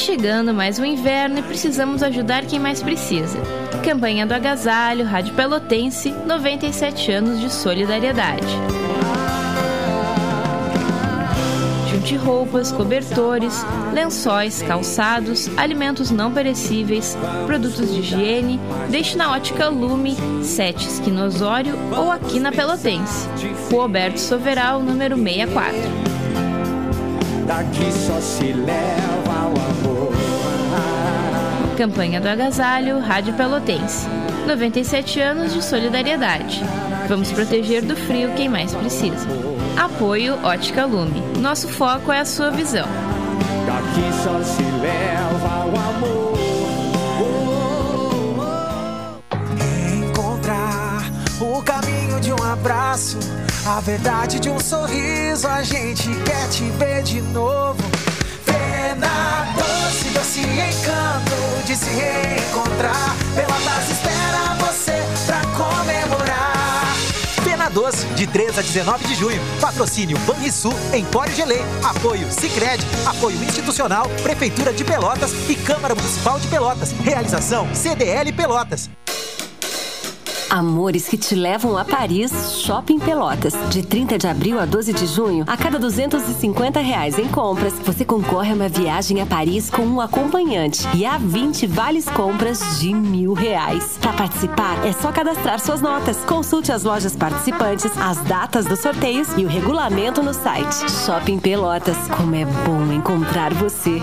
chegando mais um inverno e precisamos ajudar quem mais precisa. Campanha do Agasalho, Rádio Pelotense, 97 anos de solidariedade. Junte roupas, cobertores, lençóis, calçados, alimentos não perecíveis, produtos de higiene, deixe na ótica Lume, 7 Esquina ou aqui na Pelotense. Rua Alberto Soveral, número 64. Daqui só se leva. Campanha do Agasalho, Rádio Pelotense. 97 anos de solidariedade. Vamos proteger do frio quem mais precisa. Apoio Ótica Lume. Nosso foco é a sua visão. Daqui só se leva o amor. Encontrar o caminho de um abraço, a verdade de um sorriso. A gente quer te ver de novo. Pena doce, doce encanto de se reencontrar. Pelotas espera você pra comemorar. Pena Doce, de 3 a 19 de junho. Patrocínio Banrisul, Empório Gelê. Apoio Sicredi, apoio institucional, Prefeitura de Pelotas e Câmara Municipal de Pelotas. Realização CDL Pelotas. Amores que te levam a Paris, Shopping Pelotas. De 30 de abril a 12 de junho, a cada 250 reais em compras, você concorre a uma viagem a Paris com um acompanhante e a 20 vales compras de mil reais. Para participar, é só cadastrar suas notas. Consulte as lojas participantes, as datas dos sorteios e o regulamento no site. Shopping Pelotas, como é bom encontrar você.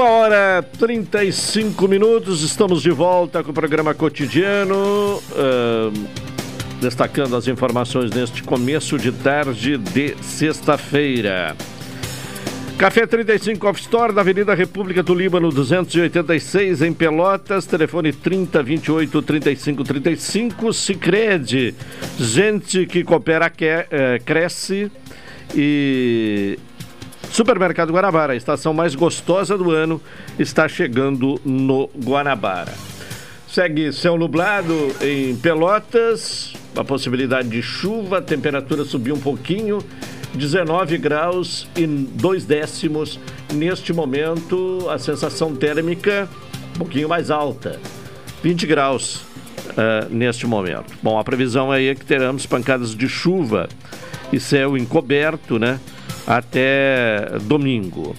Uma hora 35 minutos, estamos de volta com o programa cotidiano. ah, destacando as informações neste começo de tarde de sexta-feira. Café 35 Off Store, na Avenida República do Líbano, 286, em Pelotas. Telefone 30 28 35 35. Cicred. Gente que coopera, que, é, cresce. E Supermercado Guanabara, a estação mais gostosa do ano, está chegando no Guanabara. Segue céu nublado em Pelotas, a possibilidade de chuva, a temperatura subiu um pouquinho. 19 graus e 2 décimos. Neste momento, a sensação térmica um pouquinho mais alta, 20 graus uh, neste momento. Bom, a previsão aí é que teremos pancadas de chuva e céu encoberto, né? Até domingo.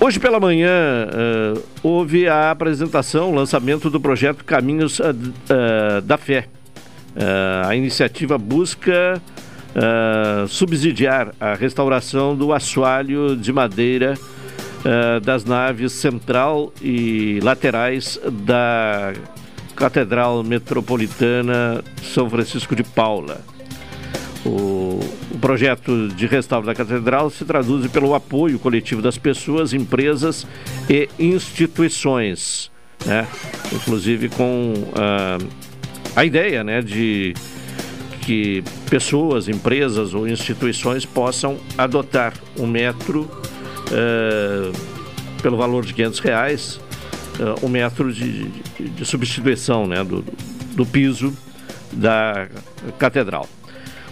Hoje pela manhã uh, houve a apresentação, o lançamento do projeto Caminhos uh, da Fé. a iniciativa busca subsidiar a restauração do assoalho de madeira das naves central e laterais da Catedral Metropolitana São Francisco de Paula. O, o, projeto de restauro da catedral se traduz pelo apoio coletivo das pessoas, empresas e instituições, né? inclusive com uh, a ideia né, de que pessoas, empresas ou instituições possam adotar um metro uh, pelo valor de 500 reais, uh, um metro de, de, de substituição né, do, do piso da catedral.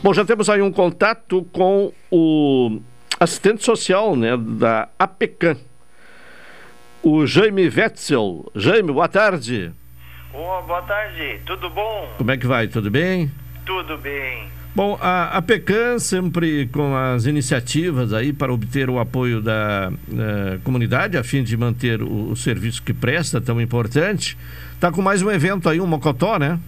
Bom, já temos aí um contato com o assistente social né, da APECAM, o Jaime Wetzel. Jaime, boa tarde. Oh, boa tarde, tudo bom? Como é que vai? Tudo bem? Tudo bem. Bom, a, a PECAM sempre com as iniciativas aí para obter o apoio da, da comunidade, a fim de manter o, o, serviço que presta, tão importante, está com mais um evento aí, um Mocotó, né?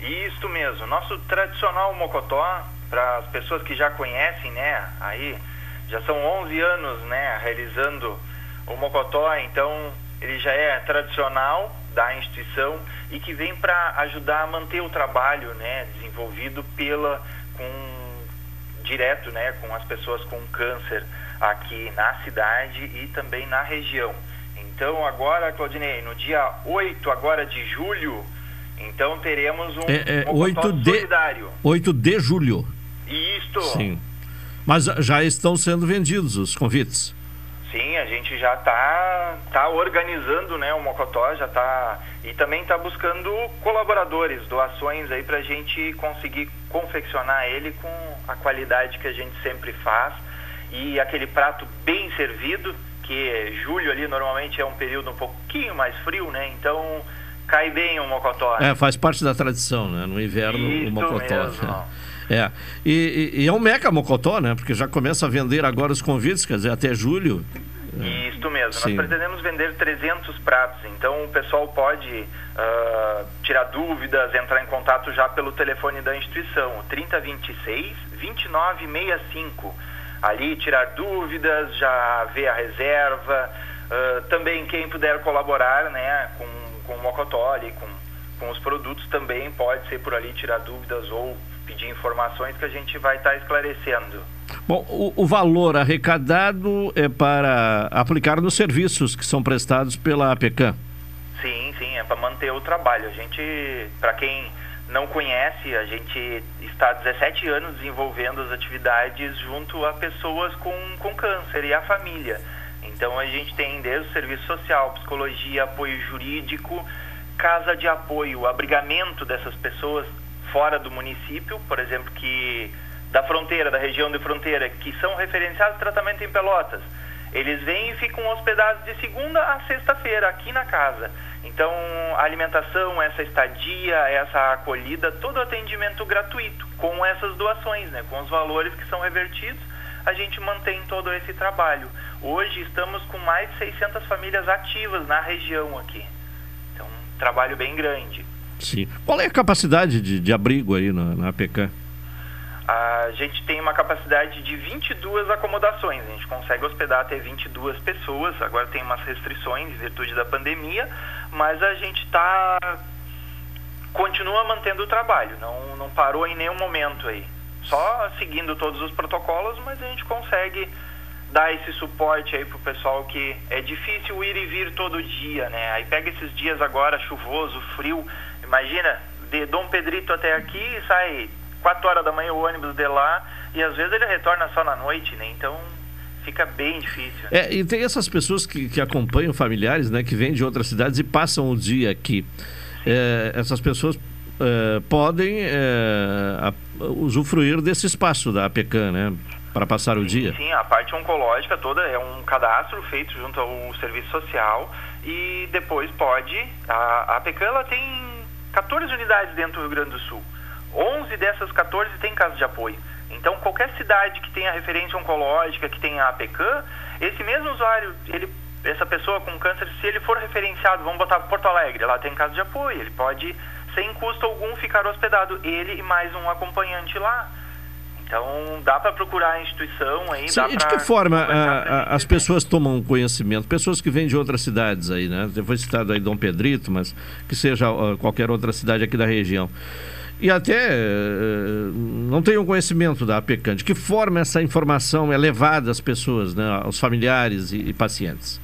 Isso mesmo, nosso tradicional Mocotó, para as pessoas que já conhecem, né, aí já são 11 anos, né, realizando o Mocotó, então ele já é tradicional da instituição e que vem para ajudar a manter o trabalho né, desenvolvido pela com direto né, com as pessoas com câncer aqui na cidade e também na região. Então agora, Claudinei, no dia 8 agora de julho, então teremos um, é, é, um 8 de, solidário. 8 de julho. Isto. Sim. Mas já estão sendo vendidos os convites. Sim, a gente já está tá organizando né, o Mocotó, já está e também está buscando colaboradores, doações aí para a gente conseguir confeccionar ele com a qualidade que a gente sempre faz e aquele prato bem servido, que julho ali normalmente é um período um pouquinho mais frio, né? Então cai bem o Mocotó. Né? É, faz parte da tradição, né? No inverno Isso o Mocotó. Mesmo. É. E, e, e, é um meca Mocotó, né? Porque já começa a vender agora os convites, quer dizer, até julho. Isso mesmo. Sim. Nós pretendemos vender 300 pratos. Então o pessoal pode uh, tirar dúvidas, entrar em contato já pelo telefone da instituição, 3026 2965. Ali tirar dúvidas, já ver a reserva. Uh, também quem puder colaborar né, com, com o Mocotó ali, com, com os produtos também pode ser por ali tirar dúvidas ou pedir informações que a gente vai estar tá esclarecendo. Bom, o, o, valor arrecadado é para aplicar nos serviços que são prestados pela APECAM. Sim, sim, é para manter o trabalho. A gente, para quem não conhece, a gente está há 17 anos desenvolvendo as atividades junto a pessoas com, com câncer e a família. Então a gente tem desde o serviço social, psicologia, apoio jurídico, casa de apoio, abrigamento dessas pessoas fora do município, por exemplo, que da fronteira, da região de fronteira, que são referenciados tratamento em Pelotas. Eles vêm e ficam hospedados de segunda a sexta-feira aqui na casa. Então, a alimentação, essa estadia, essa acolhida, todo atendimento gratuito, com essas doações, né, com os valores que são revertidos, a gente mantém todo esse trabalho. Hoje estamos com mais de 600 famílias ativas na região aqui. Então, um trabalho bem grande. Sim. Qual é a capacidade de, de abrigo aí na, na APK? A gente tem uma capacidade de 22 acomodações. A gente consegue hospedar até 22 pessoas. Agora tem umas restrições em virtude da pandemia, mas a gente está continua mantendo o trabalho. Não, não parou em nenhum momento aí. Só seguindo todos os protocolos, mas a gente consegue dar esse suporte aí pro pessoal que é difícil ir e vir todo dia, né? Aí pega esses dias agora chuvoso, frio, imagina de Dom Pedrito até aqui sai 4 horas da manhã o ônibus de lá e às vezes ele retorna só na noite, né? Então fica bem difícil. É, e tem essas pessoas que, que acompanham familiares, né, que vêm de outras cidades e passam o dia aqui. É, essas pessoas é, podem a, usufruir desse espaço da APECAM, né? Para passar o dia. Sim, a parte oncológica toda é um cadastro feito junto ao serviço social e depois pode. A, a APECAM ela tem 14 unidades dentro do Rio Grande do Sul. 11 dessas 14 têm casa de apoio. Então, qualquer cidade que tenha referência oncológica, que tenha APECAM, esse mesmo usuário, ele, essa pessoa com câncer, se ele for referenciado, vamos botar Porto Alegre, lá tem casa de apoio, ele pode, sem custo algum, ficar hospedado, ele e mais um acompanhante lá. Então, dá para procurar a instituição aí. Sim, e de que forma a- a- as pessoas tomam conhecimento? Pessoas que vêm de outras cidades aí, né? Foi citado aí Dom Pedrito, mas que seja ó, qualquer outra cidade aqui da região. E até eh, não tenham conhecimento da APECAM. De que forma essa informação é levada às pessoas, né? aos familiares e, e pacientes?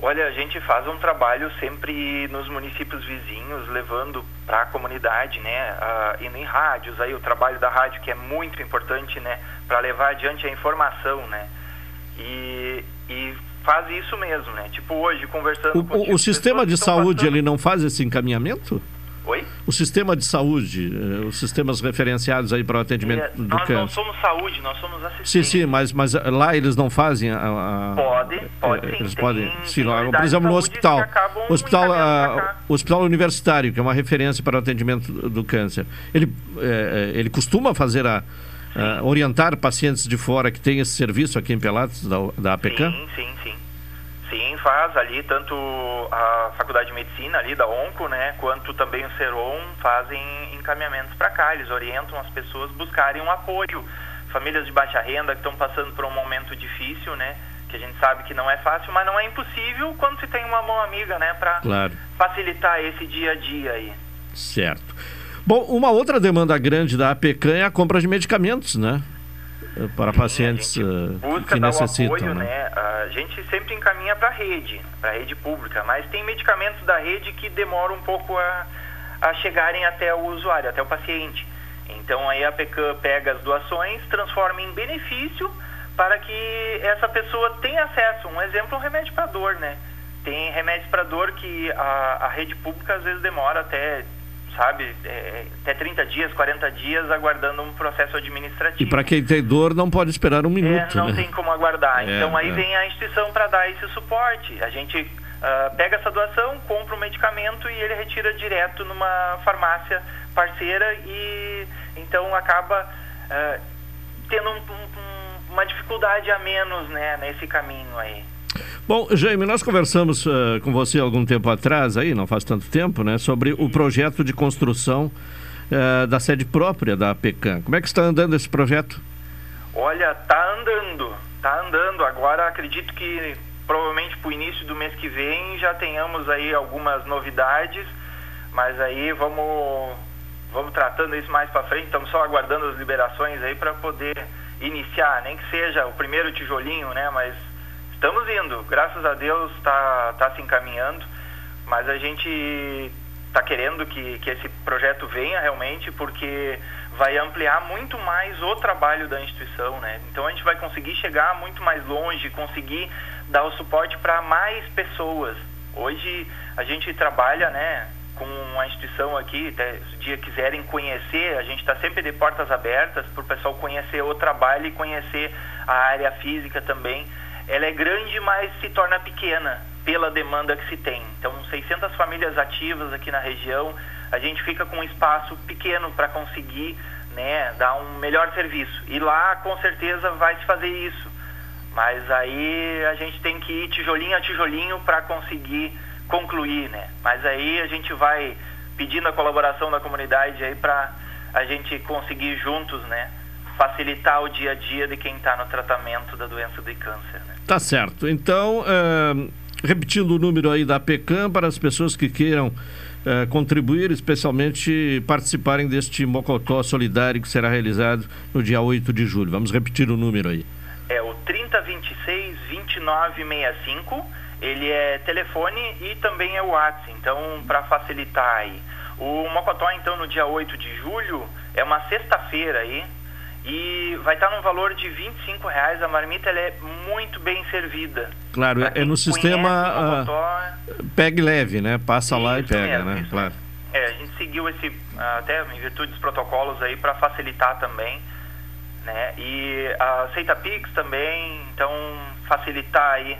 Olha, a gente faz um trabalho sempre nos municípios vizinhos, levando para a comunidade, né, ah, indo em rádios, aí o trabalho da rádio que é muito importante, né, para levar adiante a informação, né, e, e faz isso mesmo, né, tipo hoje conversando O, com o- o sistema de saúde ele não faz esse encaminhamento? Oi? O sistema de saúde, eh, os sistemas referenciados aí para o atendimento É, do nós não câncer. somos saúde, nós somos assistentes. Sim, sim, mas, mas lá eles não fazem a. a- Pode, pode eh, sim, Eles tem- podem. Sim, lá, por exemplo, no hospital. Hospital, pra ah, o hospital universitário, que é uma referência para o atendimento do, câncer. Ele, eh, ele costuma fazer a. a orientar pacientes de fora que têm esse serviço aqui em Pelotas, da, da APECAM? Sim, sim, sim. Sim, faz ali tanto a Faculdade de Medicina ali da Onco, né, quanto também o Seron fazem encaminhamentos para cá, eles orientam as pessoas a buscarem um apoio. Famílias de baixa renda que estão passando por um momento difícil, né, que a gente sabe que não é fácil, mas não é impossível quando se tem uma mão amiga, né, para Claro. facilitar esse dia a dia aí. Certo. Bom, uma outra demanda grande da APECAM é a compra de medicamentos, né? Eh, Para pacientes eh, busca que necessitam, apoio, né? né? A gente sempre encaminha para a rede, para a rede pública, mas tem medicamentos da rede que demoram um pouco a, a chegarem até o usuário, até o paciente. Então aí a PECAM pega as doações, transforma em benefício para que essa pessoa tenha acesso. Um exemplo é um remédio para dor, né? Tem remédios para dor que a, a rede pública às vezes demora até, sabe, é, até 30 dias, 40 dias aguardando um processo administrativo. E para quem tem dor, não pode esperar um É, minuto, não né? tem como aguardar. É, então aí é. vem a instituição para dar esse suporte. A gente ah, pega essa doação, compra o medicamento e ele retira direto numa farmácia parceira e então acaba ah, tendo um- um- uma dificuldade a menos né, nesse caminho aí. Bom, Jaime, nós conversamos eh, com você algum tempo atrás, aí, não faz tanto tempo, né, sobre o projeto de construção eh, da sede própria da APECAM. Como é que está andando esse projeto? Olha, tá andando, tá andando. Agora acredito que provavelmente para o início do mês que vem já tenhamos aí algumas novidades, mas aí vamos vamos tratando isso mais para frente. Estamos só aguardando as liberações aí para poder iniciar, nem que seja o primeiro tijolinho, né? Mas estamos indo. Graças a Deus está tá se encaminhando, mas a gente está querendo que, que esse projeto venha realmente porque vai ampliar muito mais o trabalho da instituição, né? Então a gente vai conseguir chegar muito mais longe, conseguir dar o suporte para mais pessoas. Hoje a gente trabalha, né, com a instituição aqui, até se o dia quiserem conhecer, a gente está sempre de portas abertas para o pessoal conhecer o trabalho e conhecer a área física também. Ela é grande, mas se torna pequena pela demanda que se tem. Então, 600 famílias ativas aqui na região, a gente fica com um espaço pequeno para conseguir né, dar um melhor serviço. E lá, com certeza, vai se fazer isso. Mas aí a gente tem que ir tijolinho a tijolinho para conseguir concluir, né? Mas aí a gente vai pedindo a colaboração da comunidade aí para a gente conseguir juntos, né? Facilitar o dia a dia de quem está no tratamento da doença de câncer, né? Tá certo. Então, eh, repetindo o número aí da PECAM para as pessoas que queiram eh, contribuir, especialmente participarem deste Mocotó Solidário que será realizado no dia 8 de julho. Vamos repetir o número aí. É o 3026 2965. Ele é telefone e também é o WhatsApp. Então, para facilitar aí. O Mocotó, então, no dia 8 de julho, é uma sexta-feira aí. E vai estar num valor de 25 reais. A marmita ela é muito bem servida. Claro, é no sistema ah, pegue leve, né? Passa lá e pega, mesmo, né? isso Claro. É, a gente seguiu esse, até em virtude dos protocolos aí, para facilitar também, né? E aceita Pix também, então facilitar aí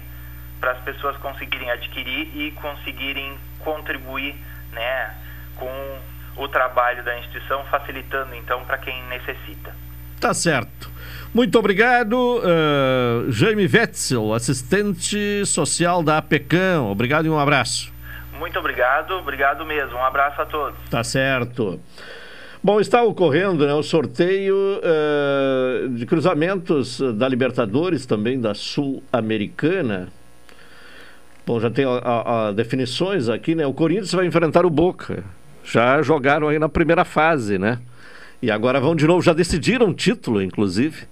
para as pessoas conseguirem adquirir e conseguirem contribuir, né? Com o trabalho da instituição, facilitando então para quem necessita. Tá certo. Muito obrigado, ah, Jaime Wetzel, assistente social da APECAM. Obrigado e um abraço. Muito obrigado, obrigado mesmo. Um abraço a todos. Tá certo. Bom, está ocorrendo né, o sorteio eh, de cruzamentos da Libertadores, também da Sul-Americana. Bom, já tem a, a- a definições aqui, né? O Corinthians vai enfrentar o Boca. Já jogaram aí na primeira fase, né? E agora vão de novo, já decidiram o título, inclusive,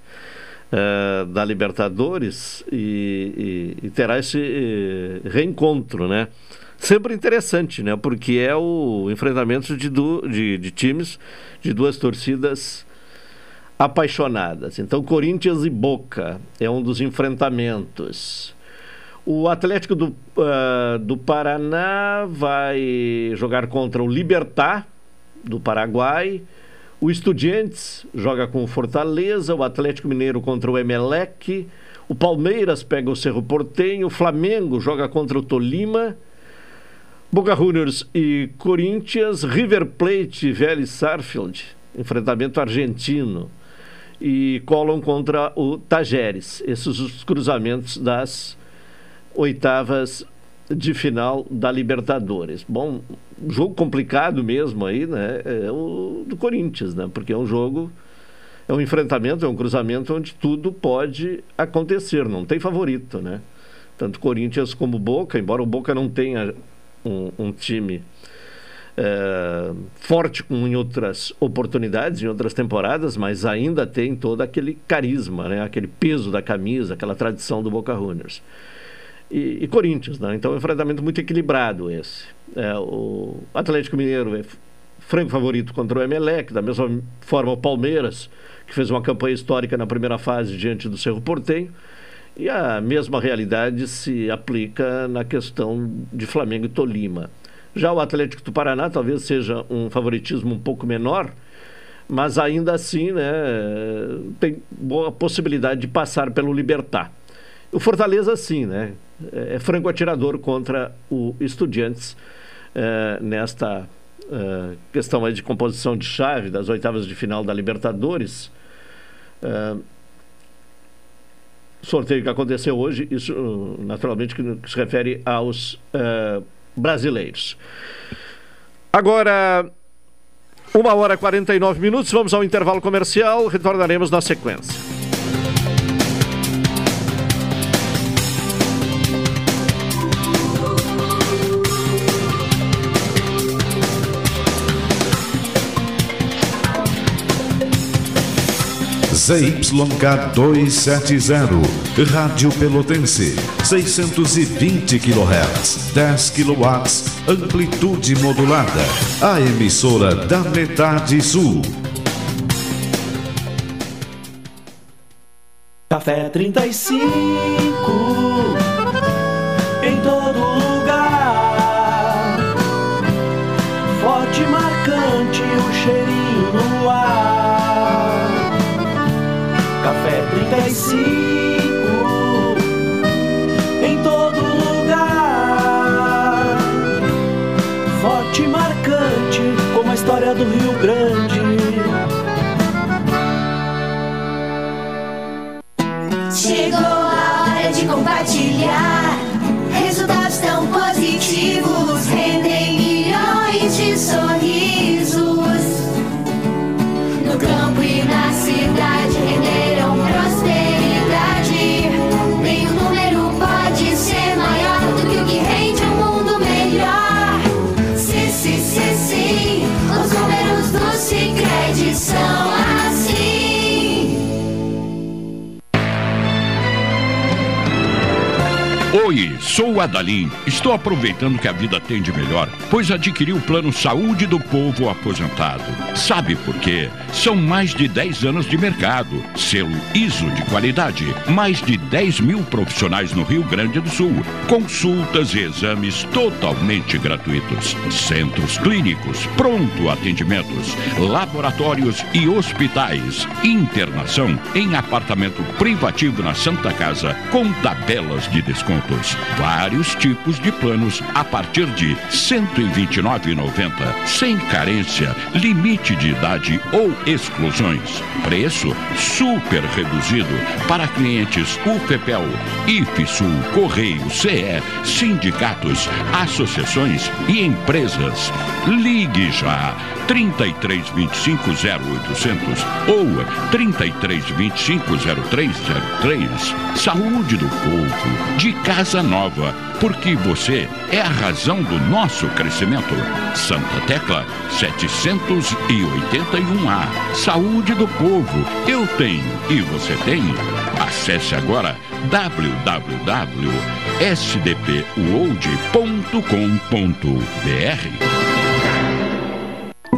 eh, da Libertadores e, e- e terá esse eh, reencontro, né? Sempre interessante, né? Porque é o enfrentamento de, du- de, de times de duas torcidas apaixonadas. Então, Corinthians e Boca é um dos enfrentamentos. O Atlético do, ah, do Paraná vai jogar contra o Libertar, do Paraguai. O Estudiantes joga com o Fortaleza. O Atlético Mineiro contra o Emelec. O Palmeiras pega o Cerro Portenho. O Flamengo joga contra o Tolima. Boca Juniors e Corinthians. River Plate e Vélez Sarfield. Enfrentamento argentino. E Colón contra o Tajeres. Esses os cruzamentos das oitavas de final da Libertadores. Bom, jogo complicado mesmo aí, né? É o do Corinthians, né? Porque é um jogo, é um enfrentamento, é um cruzamento onde tudo pode acontecer, não tem favorito, né? Tanto Corinthians como Boca, embora o Boca não tenha um, um time é, forte como em outras oportunidades, em outras temporadas, mas ainda tem todo aquele carisma, né? aquele peso da camisa, aquela tradição do Boca Juniors. E, e Corinthians, né? então é um enfrentamento muito equilibrado esse. É, o Atlético Mineiro é franco favorito contra o Emelec, da mesma forma o Palmeiras, que fez uma campanha histórica na primeira fase diante do Cerro Portenho, e a mesma realidade se aplica na questão de Flamengo e Tolima. Já o Atlético do Paraná talvez seja um favoritismo um pouco menor, mas ainda assim né, tem boa possibilidade de passar pelo Libertar. O Fortaleza, sim, né? É franco atirador contra o Estudiantes eh, nesta eh, questão de composição de chave das oitavas de final da Libertadores. Eh, sorteio que aconteceu hoje, isso naturalmente que, se refere aos brasileiros. Agora, uma hora e 49 minutos, vamos ao intervalo comercial, retornaremos na sequência. ZYK 270, Rádio Pelotense, 620 kHz, 10 kW, amplitude modulada. A emissora da metade sul. Café 35 em todo lugar. 35 em todo lugar. Forte e marcante como a história do Rio Grande. Chegou a hora de compartilhar. Sou o Adalim. Estou aproveitando que a vida tem de melhor, pois adquiri o plano Saúde do Povo Aposentado. Sabe por quê? São mais de 10 anos de mercado, selo ISO de qualidade, mais de 10 mil profissionais no Rio Grande do Sul, consultas e exames totalmente gratuitos, centros clínicos, pronto atendimentos, laboratórios e hospitais, internação em apartamento privativo na Santa Casa com tabelas de descontos vários tipos de planos a partir de R$ 129,90, sem carência, limite de idade ou exclusões. Preço super reduzido para clientes UFPEL, IFSUL, Correio, CE, sindicatos, associações e empresas. Ligue já 3325 0800 ou 3325 0303. Saúde do povo, de casa nova, porque você é a razão do nosso crescimento. Santa Tecla 781A. Saúde do povo, eu tenho e você tem. Acesse agora www.sdpworld.com.br.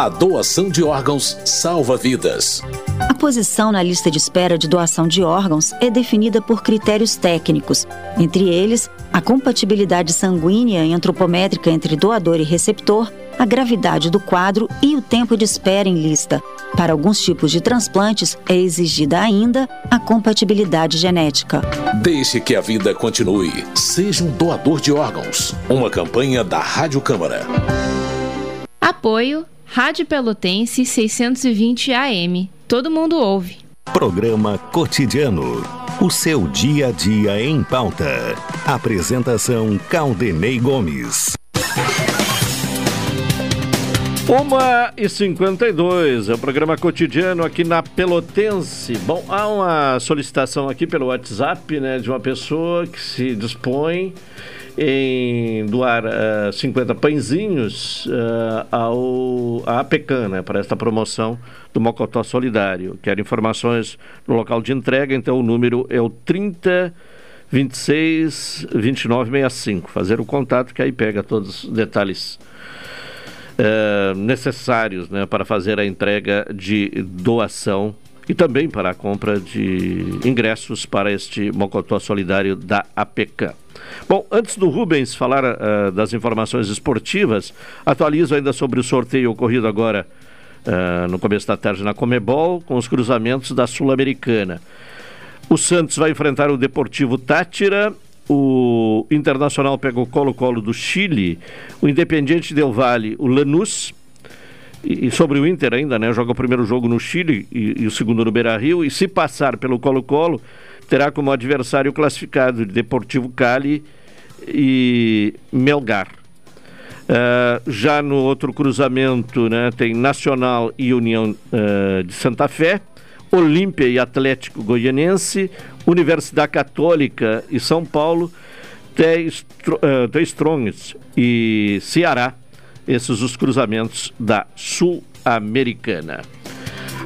A doação de órgãos salva vidas. A posição na lista de espera de doação de órgãos é definida por critérios técnicos, entre eles a compatibilidade sanguínea e antropométrica entre doador e receptor, a gravidade do quadro e o tempo de espera em lista. Para alguns tipos de transplantes, é exigida ainda a compatibilidade genética. Deixe que a vida continue. Seja um doador de órgãos. Uma campanha da Rádio Câmara. Apoio Rádio Pelotense 620 AM. Todo mundo ouve. Programa Cotidiano. O seu dia a dia em pauta. Apresentação Caldenei Gomes. Uma e 52 é o programa cotidiano aqui na Pelotense. Bom, há uma solicitação aqui pelo WhatsApp, né, de uma pessoa que se dispõe em doar uh, 50 pãezinhos uh, ao, à APECAN, né, para esta promoção do Mocotó Solidário. Quero informações no local de entrega, então o número é o 30 26 29 65. Fazer o contato que aí pega todos os detalhes uh, necessários né, para fazer a entrega de doação e também para a compra de ingressos para este Mocotó Solidário da APECAN. Bom, antes do Rubens falar uh, das informações esportivas, atualizo ainda sobre o sorteio ocorrido agora uh, no começo da tarde na Comebol, com os cruzamentos da Sul-Americana. O Santos vai enfrentar o Deportivo Tátira, o Internacional pega o Colo-Colo do Chile, o Independiente Del Valle, o Lanús, e, sobre o Inter ainda, né? Joga o primeiro jogo no Chile e, e o segundo no Beira-Rio, e se passar pelo Colo-Colo terá como adversário classificado Deportivo Cali e Melgar. Uh, já no outro cruzamento né, tem Nacional e União uh, de Santa Fé, Olímpia e Atlético Goianense, Universidade Católica e São Paulo, The Strongs e Ceará. Esses os cruzamentos da Sul-Americana.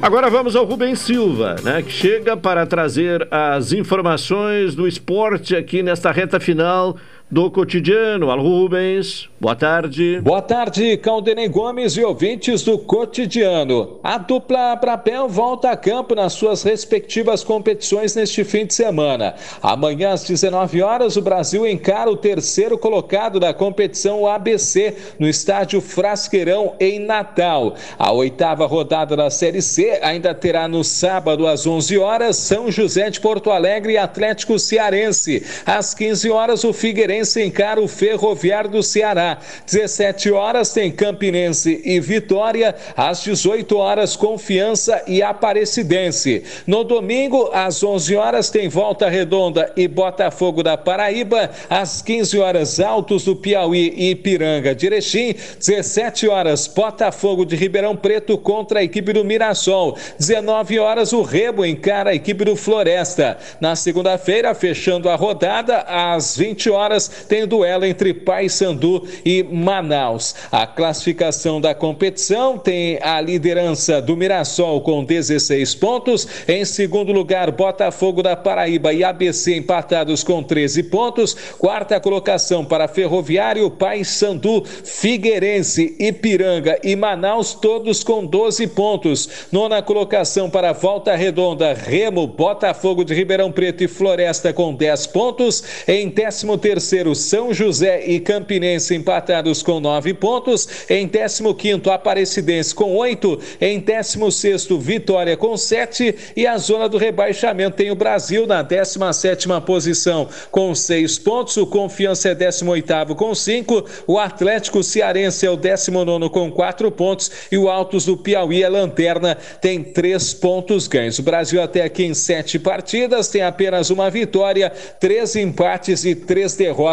Agora vamos ao Rubens Silva, né, que chega para trazer as informações do esporte aqui nesta reta final do cotidiano. Alô, Rubens, boa tarde. Boa tarde, Caldenei Gomes e ouvintes do cotidiano. A dupla Brapel volta a campo nas suas respectivas competições neste fim de semana. Amanhã, às 19 horas, o Brasil encara o terceiro colocado da competição ABC no estádio Frasqueirão, em Natal. A oitava rodada da Série C ainda terá no sábado, às 11 horas, São José de Porto Alegre e Atlético Cearense. Às 15 horas, o Figueirense Figueirense encara o Ferroviário do Ceará. 17 horas tem Campinense e Vitória. Às 18 horas, Confiança e Aparecidense. No domingo, às 11 horas, tem Volta Redonda e Botafogo da Paraíba. Às 15 horas, Altos do Piauí e Ipiranga de Erechim. 17 horas, Botafogo de Ribeirão Preto contra a equipe do Mirassol. 19 horas, o Rebo encara a equipe do Floresta. Na segunda-feira, fechando a rodada, às 20 horas, tem o duelo entre Paysandu e Manaus. A classificação da competição tem a liderança do Mirassol com 16 pontos. Em segundo lugar, Botafogo da Paraíba e ABC empatados com 13 pontos. Quarta colocação para Ferroviário, Paysandu, Figueirense, Ipiranga e Manaus, todos com 12 pontos. Nona colocação para Volta Redonda, Remo, Botafogo de Ribeirão Preto e Floresta com 10 pontos. Em 13 terceiro, São José e Campinense empatados com 9 pontos. Em 15 quinto, Aparecidense com 8. Em 16 sexto, Vitória com 7. E a zona do rebaixamento tem o Brasil na 17 sétima posição com 6 pontos. O Confiança é 18º com 5. O Atlético Cearense é o 19 com 4 pontos. E o Altos do Piauí é lanterna, tem 3 pontos ganhos. O Brasil até aqui em 7 partidas tem apenas uma vitória, 3 empates e 3 derrotas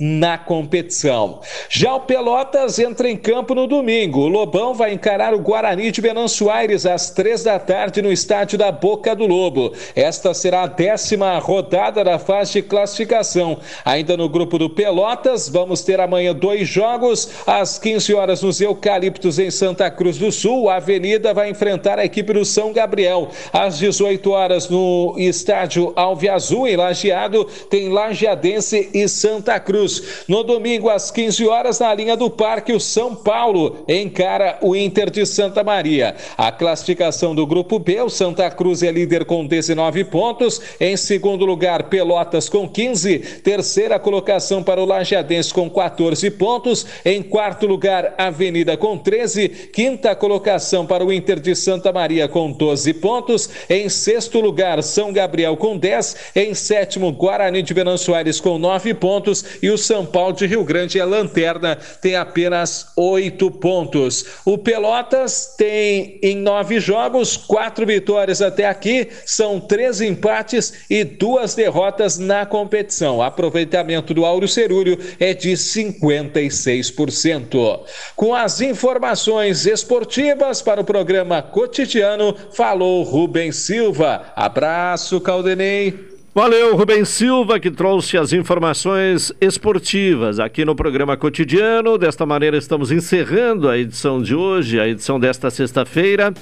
na competição. Já o Pelotas entra em campo no domingo. O Lobão vai encarar o Guarani de Venâncio Aires às 3 da tarde no estádio da Boca do Lobo. Esta será a décima rodada da fase de classificação. Ainda no grupo do Pelotas, vamos ter amanhã dois jogos. Às 15 horas nos Eucaliptos em Santa Cruz do Sul, a Avenida vai enfrentar a equipe do São Gabriel. Às 18 horas no estádio Alve Azul em Lajeado, tem Lajeadense e Santa Cruz. No domingo às 15 horas na linha do Parque, o São Paulo encara o Inter de Santa Maria. A classificação do grupo B, o Santa Cruz é líder com 19 pontos. Em segundo lugar, Pelotas com 15. Terceira colocação para o Lajeadense com 14 pontos. Em quarto lugar, Avenida com 13. Quinta colocação para o Inter de Santa Maria com 12 pontos. Em sexto lugar, São Gabriel com 10. Em sétimo, Guarani de Venâncio Aires com 9 pontos. E o São Paulo de Rio Grande é lanterna, tem apenas 8 pontos. O Pelotas tem em nove jogos, quatro vitórias até aqui, são três empates e duas derrotas na competição. Aproveitamento do Áureo Cerúrio é de 56%. Com as informações esportivas para o programa cotidiano, falou Rubem Silva. Abraço, Caldenei. Valeu, Rubem Silva, que trouxe as informações esportivas aqui no programa cotidiano. Desta maneira, estamos encerrando a edição de hoje, a edição desta sexta-feira.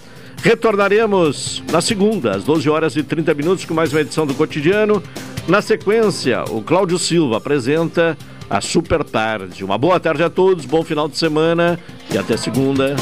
Retornaremos na segunda, às 12 horas e 30 minutos, com mais uma edição do cotidiano. Na sequência, o Cláudio Silva apresenta a Super Tarde. Uma boa tarde a todos, bom final de semana e até segunda.